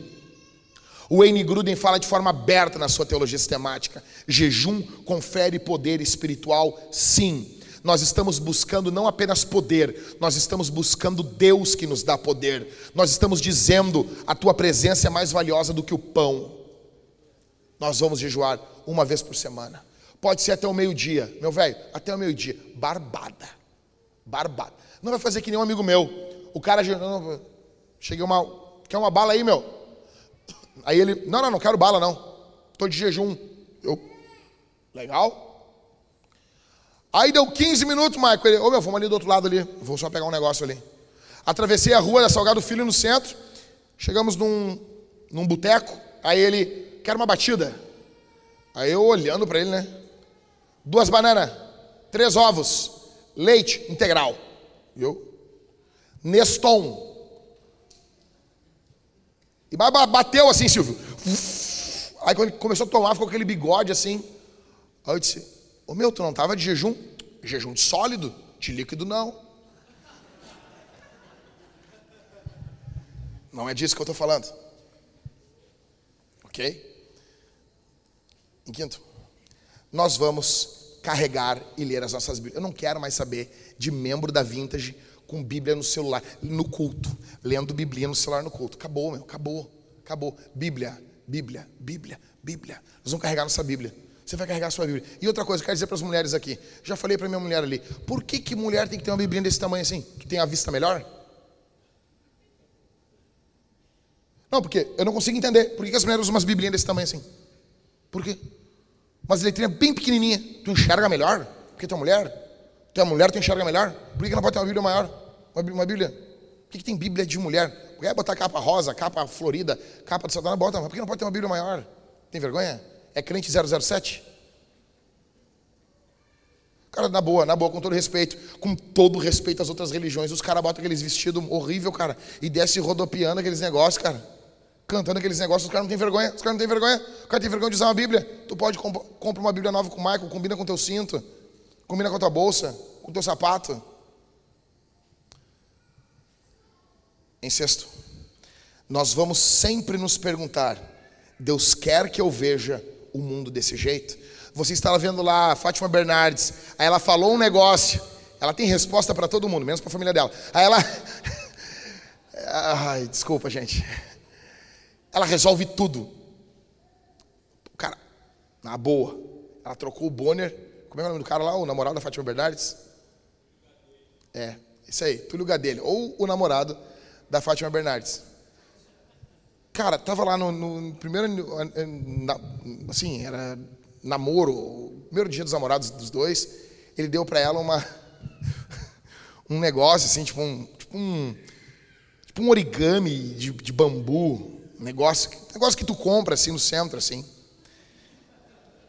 O Wayne Gruden fala de forma aberta na sua teologia sistemática: jejum confere poder espiritual, sim. Nós estamos buscando não apenas poder, nós estamos buscando Deus que nos dá poder. Nós estamos dizendo: a tua presença é mais valiosa do que o pão. Nós vamos jejuar uma vez por semana. Pode ser até o meio-dia, meu velho, até o meio-dia. Barbada. Barbada. Não vai fazer que nem um amigo meu. O cara, cheguei uma, quer uma bala aí, meu? Aí ele, não, não, não quero bala não. Estou de jejum. Eu, legal. Aí deu 15 minutos, Maico. Ele, ô meu, vamos ali do outro lado ali. Vou só pegar um negócio ali. Atravessei a rua da Salgado Filho no centro. Chegamos num, num boteco. Aí ele, quer uma batida? Aí eu olhando para ele, né? Duas bananas, três ovos, leite integral. Eu, Neston, e bateu assim, Silvio. Aí quando ele começou a tomar, ficou aquele bigode assim. Aí eu disse: Ô meu, tu não estava de jejum? Jejum de sólido, de líquido não. Não é disso que eu estou falando. Ok? Em quinto, nós vamos carregar e ler as nossas Bíblias. Eu não quero mais saber de membro da Vintage com Bíblia no celular, no culto, lendo Bíblia no celular no culto. Acabou, meu, acabou, acabou. Bíblia, Bíblia, Bíblia, Bíblia. Nós vamos carregar nossa Bíblia. Você vai carregar a sua Bíblia. E outra coisa, eu quero dizer para as mulheres aqui. Já falei para minha mulher ali. Por que, que mulher tem que ter uma Bíblia desse tamanho assim? Que tem a vista melhor? Não, porque eu não consigo entender. Por que, que as mulheres usam umas Bíblias desse tamanho assim? Por quê? Umas letrinhas bem pequenininha. Tu enxerga melhor? Porque tu é mulher? Tu é mulher, tu enxerga melhor? Por que não pode ter uma Bíblia maior? Uma Bíblia? Por que, que tem Bíblia de mulher? Por que botar capa rosa, capa florida, capa de Satanás? Bota, por que não pode ter uma Bíblia maior? Tem vergonha? É crente 007? Cara, na boa, na boa, com todo respeito, com todo respeito às outras religiões, os caras botam aqueles vestidos horrível, cara, e desce rodopiando aqueles negócios, cara. Cantando aqueles negócios, os caras não têm vergonha, os caras não têm vergonha, o cara tem vergonha de usar uma Bíblia. Tu pode comprar uma Bíblia nova com o Michael, combina com teu cinto. Combina com a tua bolsa, com o teu sapato. Em sexto, nós vamos sempre nos perguntar: Deus quer que eu veja o mundo desse jeito? Você estava vendo lá a Fátima Bernardes, aí ela falou um negócio, ela tem resposta para todo mundo, menos para a família dela. Aí ela. Ai, desculpa, gente. Ela resolve tudo. Cara, na boa. Ela trocou o Bonner como é o nome do cara lá? O namorado da Fátima Bernardes? É, isso aí, Túlio Gadelha. Ou o namorado da Fátima Bernardes. Cara, tava lá no, no primeiro. Assim, era namoro, primeiro dia dos namorados dos dois. Ele deu para ela uma. um negócio assim, tipo um. Tipo um, tipo um origami de, de bambu. Um negócio, negócio que tu compra assim no centro, assim.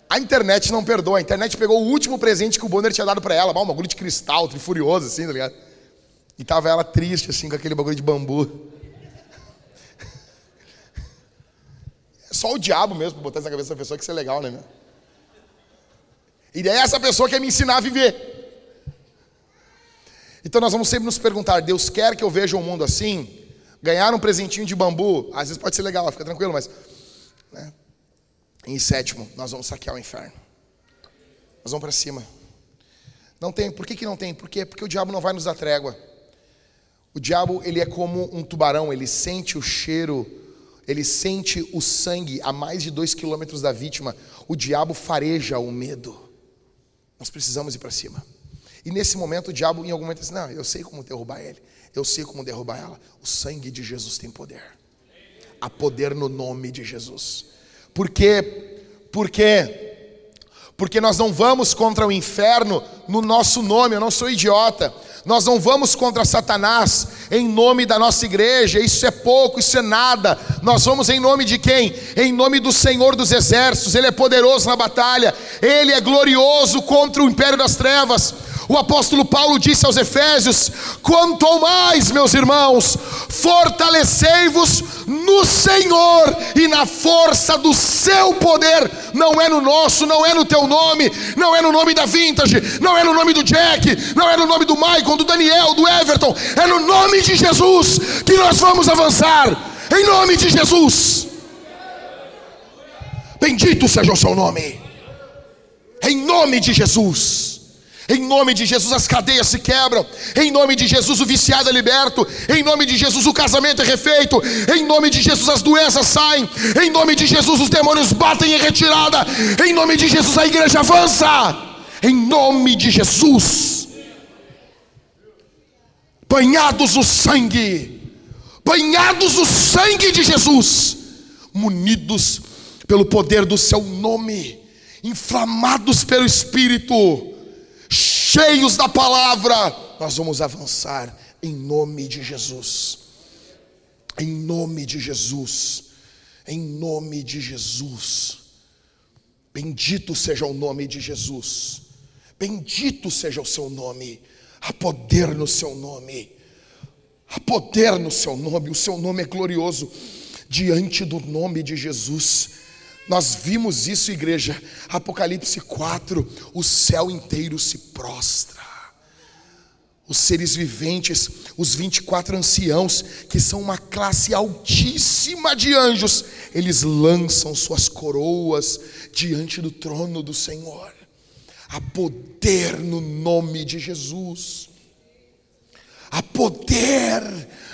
A internet não perdoa. A internet pegou o último presente que o Bonner tinha dado para ela, um bagulho de cristal, trifurioso, assim, tá ligado? E tava ela triste, assim, com aquele bagulho de bambu. É só o diabo mesmo pra botar isso na cabeça da pessoa que isso é legal, né, meu? E daí essa pessoa quer me ensinar a viver. Então nós vamos sempre nos perguntar: Deus quer que eu veja o um mundo assim? Ganhar um presentinho de bambu, às vezes pode ser legal, fica tranquilo, mas. Né? Em sétimo, nós vamos saquear o inferno. Nós vamos para cima. Não tem, por que, que não tem? Por quê? Porque o diabo não vai nos dar trégua. O diabo, ele é como um tubarão, ele sente o cheiro, ele sente o sangue a mais de dois quilômetros da vítima. O diabo fareja o medo. Nós precisamos ir para cima. E nesse momento o diabo, em algum momento, diz: Não, eu sei como derrubar ele, eu sei como derrubar ela. O sangue de Jesus tem poder. Há poder no nome de Jesus. Por quê? Por quê? Porque nós não vamos contra o inferno no nosso nome, eu não sou idiota. Nós não vamos contra Satanás em nome da nossa igreja, isso é pouco, isso é nada. Nós vamos em nome de quem? Em nome do Senhor dos Exércitos, Ele é poderoso na batalha, Ele é glorioso contra o império das trevas. O apóstolo Paulo disse aos Efésios: quanto mais, meus irmãos, fortalecei-vos no Senhor e na força do seu poder. Não é no nosso, não é no teu nome, não é no nome da Vintage, não é no nome do Jack, não é no nome do Michael, do Daniel, do Everton, é no nome de Jesus que nós vamos avançar. Em nome de Jesus. Bendito seja o seu nome. Em nome de Jesus. Em nome de Jesus as cadeias se quebram. Em nome de Jesus o viciado é liberto. Em nome de Jesus o casamento é refeito. Em nome de Jesus as doenças saem. Em nome de Jesus os demônios batem em retirada. Em nome de Jesus a igreja avança. Em nome de Jesus. Banhados no sangue. Banhados no sangue de Jesus. Munidos pelo poder do seu nome. Inflamados pelo Espírito cheios da palavra, nós vamos avançar em nome de Jesus. Em nome de Jesus. Em nome de Jesus. Bendito seja o nome de Jesus. Bendito seja o seu nome. Há poder no seu nome. Há poder no seu nome. O seu nome é glorioso. Diante do nome de Jesus nós vimos isso, igreja. Apocalipse 4, o céu inteiro se prostra. Os seres viventes, os 24 anciãos, que são uma classe altíssima de anjos, eles lançam suas coroas diante do trono do Senhor. Há poder no nome de Jesus. Há poder,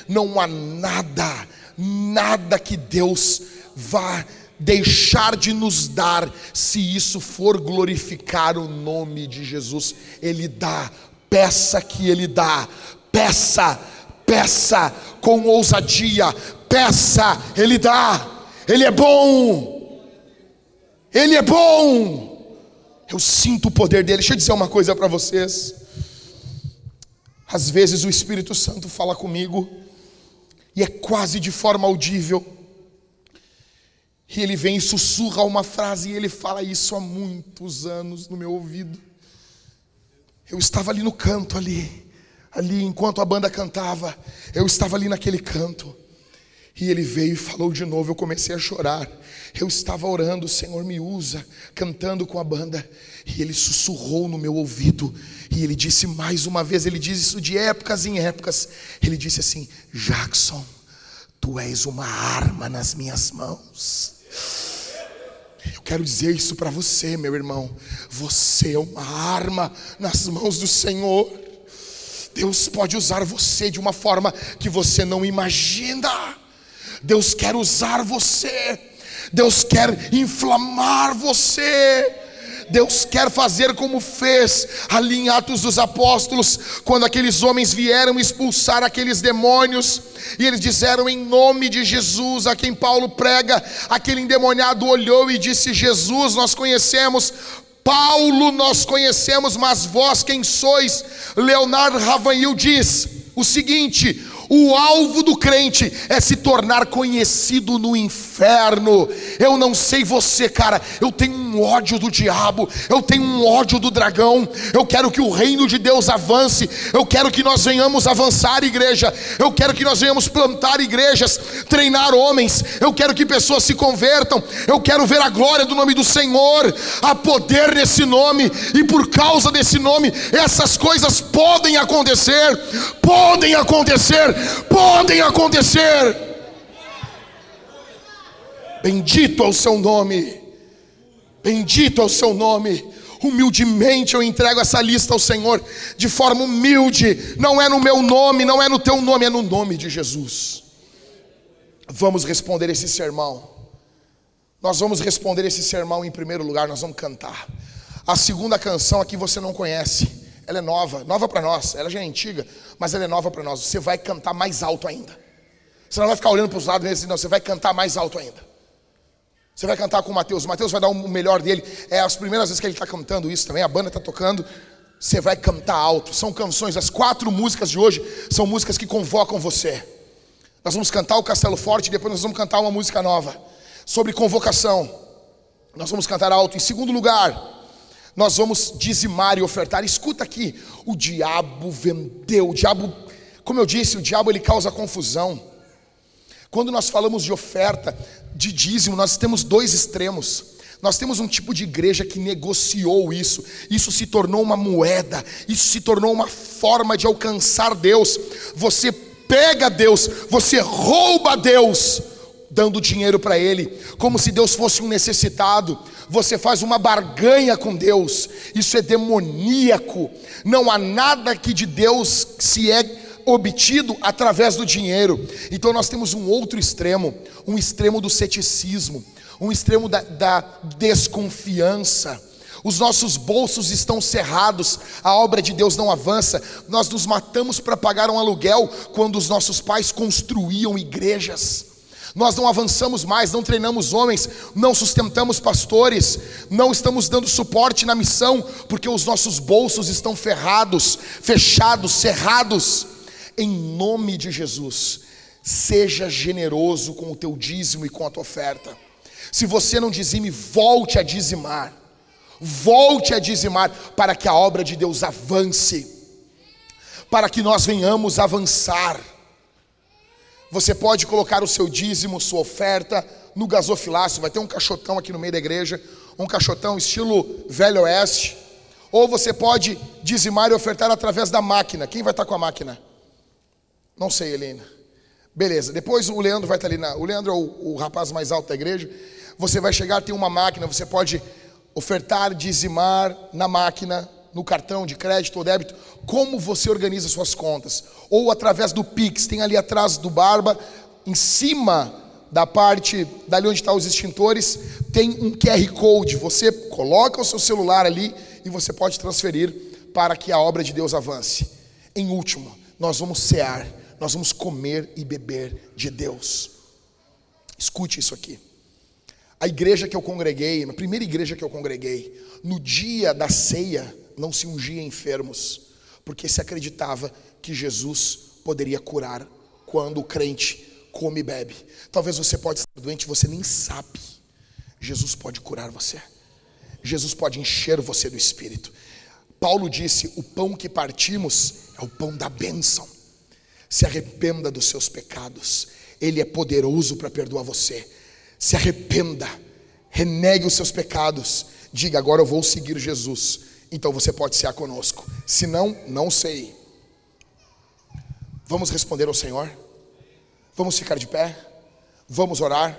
não há nada, nada que Deus vá deixar de nos dar, se isso for glorificar o nome de Jesus. Ele dá, peça que Ele dá, peça, peça com ousadia, peça, Ele dá, Ele é bom, Ele é bom. Eu sinto o poder dele. Deixa eu dizer uma coisa para vocês. Às vezes o Espírito Santo fala comigo, e é quase de forma audível. E ele vem e sussurra uma frase, e ele fala isso há muitos anos no meu ouvido. Eu estava ali no canto, ali, ali, enquanto a banda cantava, eu estava ali naquele canto. E ele veio e falou de novo, eu comecei a chorar. Eu estava orando, Senhor me usa, cantando com a banda. E ele sussurrou no meu ouvido. E ele disse mais uma vez, ele diz isso de épocas em épocas. Ele disse assim: Jackson, tu és uma arma nas minhas mãos. Eu quero dizer isso para você, meu irmão. Você é uma arma nas mãos do Senhor. Deus pode usar você de uma forma que você não imagina. Deus quer usar você. Deus quer inflamar você. Deus quer fazer como fez ali em Atos dos Apóstolos, quando aqueles homens vieram expulsar aqueles demônios, e eles disseram em nome de Jesus, a quem Paulo prega, aquele endemoniado olhou e disse: Jesus, nós conhecemos, Paulo nós conhecemos, mas vós quem sois? Leonardo Ravanhil diz o seguinte: o alvo do crente é se tornar conhecido no inferno. Eu não sei você, cara, eu tenho um ódio do diabo, eu tenho um ódio do dragão. Eu quero que o reino de Deus avance. Eu quero que nós venhamos avançar, igreja. Eu quero que nós venhamos plantar igrejas, treinar homens. Eu quero que pessoas se convertam. Eu quero ver a glória do nome do Senhor. Há poder nesse nome e por causa desse nome, essas coisas podem acontecer. Podem acontecer podem acontecer. Bendito é o seu nome, bendito é o seu nome. Humildemente eu entrego essa lista ao Senhor, de forma humilde, não é no meu nome, não é no teu nome, é no nome de Jesus. Vamos responder esse sermão. Nós vamos responder esse sermão em primeiro lugar, nós vamos cantar. A segunda canção aqui você não conhece. Ela é nova, nova para nós. Ela já é antiga, mas ela é nova para nós. Você vai cantar mais alto ainda. Você não vai ficar olhando para os lados e assim, não, você vai cantar mais alto ainda. Você vai cantar com o Mateus. O Mateus vai dar o melhor dele. É as primeiras vezes que ele está cantando isso também. A banda está tocando. Você vai cantar alto. São canções. As quatro músicas de hoje são músicas que convocam você. Nós vamos cantar o Castelo Forte. Depois nós vamos cantar uma música nova sobre convocação. Nós vamos cantar alto. Em segundo lugar, nós vamos dizimar e ofertar. Escuta aqui, o diabo vendeu, o diabo, como eu disse, o diabo ele causa confusão. Quando nós falamos de oferta, de dízimo, nós temos dois extremos. Nós temos um tipo de igreja que negociou isso, isso se tornou uma moeda, isso se tornou uma forma de alcançar Deus. Você pega Deus, você rouba Deus, dando dinheiro para Ele, como se Deus fosse um necessitado. Você faz uma barganha com Deus, isso é demoníaco. Não há nada que de Deus se é obtido através do dinheiro. Então nós temos um outro extremo, um extremo do ceticismo, um extremo da, da desconfiança. Os nossos bolsos estão cerrados, a obra de Deus não avança. Nós nos matamos para pagar um aluguel quando os nossos pais construíam igrejas. Nós não avançamos mais, não treinamos homens, não sustentamos pastores, não estamos dando suporte na missão, porque os nossos bolsos estão ferrados, fechados, cerrados. Em nome de Jesus, seja generoso com o teu dízimo e com a tua oferta. Se você não dizime, volte a dizimar. Volte a dizimar para que a obra de Deus avance. Para que nós venhamos avançar. Você pode colocar o seu dízimo, sua oferta no gasofilácio. Vai ter um caixotão aqui no meio da igreja, um caixotão estilo Velho Oeste. Ou você pode dizimar e ofertar através da máquina. Quem vai estar com a máquina? Não sei, Helena. Beleza, depois o Leandro vai estar ali. Na, o Leandro é o, o rapaz mais alto da igreja. Você vai chegar, tem uma máquina, você pode ofertar, dizimar na máquina, no cartão de crédito ou débito, como você organiza suas contas. Ou através do Pix, tem ali atrás do Barba, em cima da parte, dali onde estão os extintores, tem um QR Code. Você coloca o seu celular ali e você pode transferir para que a obra de Deus avance. Em último, nós vamos cear, nós vamos comer e beber de Deus. Escute isso aqui. A igreja que eu congreguei, na primeira igreja que eu congreguei, no dia da ceia, não se ungia enfermos, porque se acreditava que Jesus poderia curar quando o crente come e bebe. Talvez você pode estar doente, você nem sabe. Jesus pode curar você. Jesus pode encher você do Espírito. Paulo disse: o pão que partimos é o pão da bênção. Se arrependa dos seus pecados, Ele é poderoso para perdoar você se arrependa, renegue os seus pecados, diga agora eu vou seguir Jesus. Então você pode ser conosco. Se não, não sei. Vamos responder ao Senhor? Vamos ficar de pé? Vamos orar?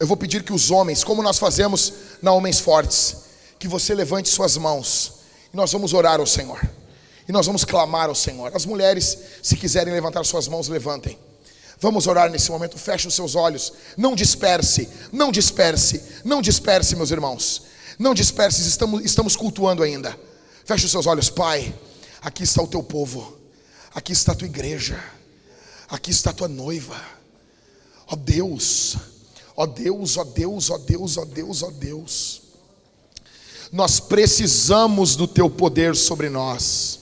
Eu vou pedir que os homens, como nós fazemos na Homens Fortes, que você levante suas mãos e nós vamos orar ao Senhor. E nós vamos clamar ao Senhor. As mulheres, se quiserem levantar suas mãos, levantem. Vamos orar nesse momento, feche os seus olhos, não disperse, não disperse, não disperse, meus irmãos, não disperse, estamos, estamos cultuando ainda. Feche os seus olhos, Pai, aqui está o teu povo, aqui está a tua igreja, aqui está a tua noiva, ó Deus, ó Deus, ó Deus, ó Deus, ó Deus, ó Deus, nós precisamos do teu poder sobre nós.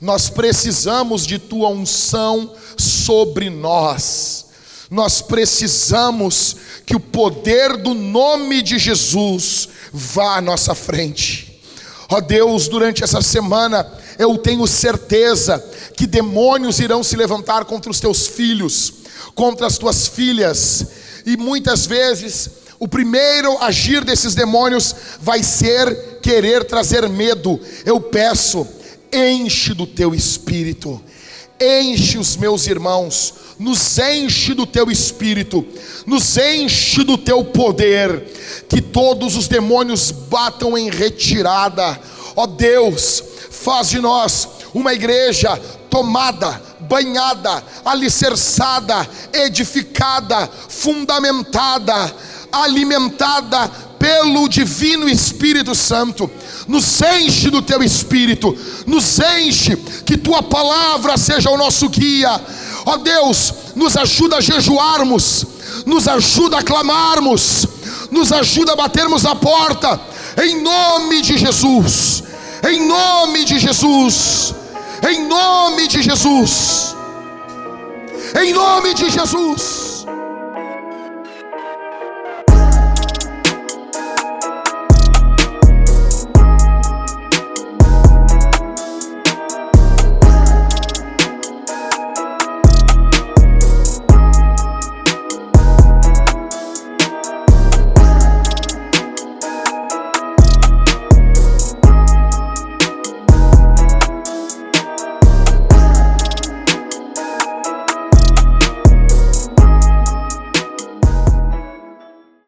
Nós precisamos de tua unção sobre nós. Nós precisamos que o poder do nome de Jesus vá à nossa frente. Ó Deus, durante essa semana eu tenho certeza que demônios irão se levantar contra os teus filhos, contra as tuas filhas, e muitas vezes o primeiro agir desses demônios vai ser querer trazer medo. Eu peço, enche do teu espírito, enche os meus irmãos, nos enche do teu espírito, nos enche do teu poder, que todos os demônios batam em retirada, ó Deus, faz de nós uma igreja tomada, banhada, alicerçada, edificada, fundamentada, alimentada pelo Divino Espírito Santo. Nos enche do teu Espírito, nos enche, que tua palavra seja o nosso guia. Ó Deus, nos ajuda a jejuarmos, nos ajuda a clamarmos, nos ajuda a batermos a porta, em nome de Jesus, em nome de Jesus, em nome de Jesus, em nome de Jesus.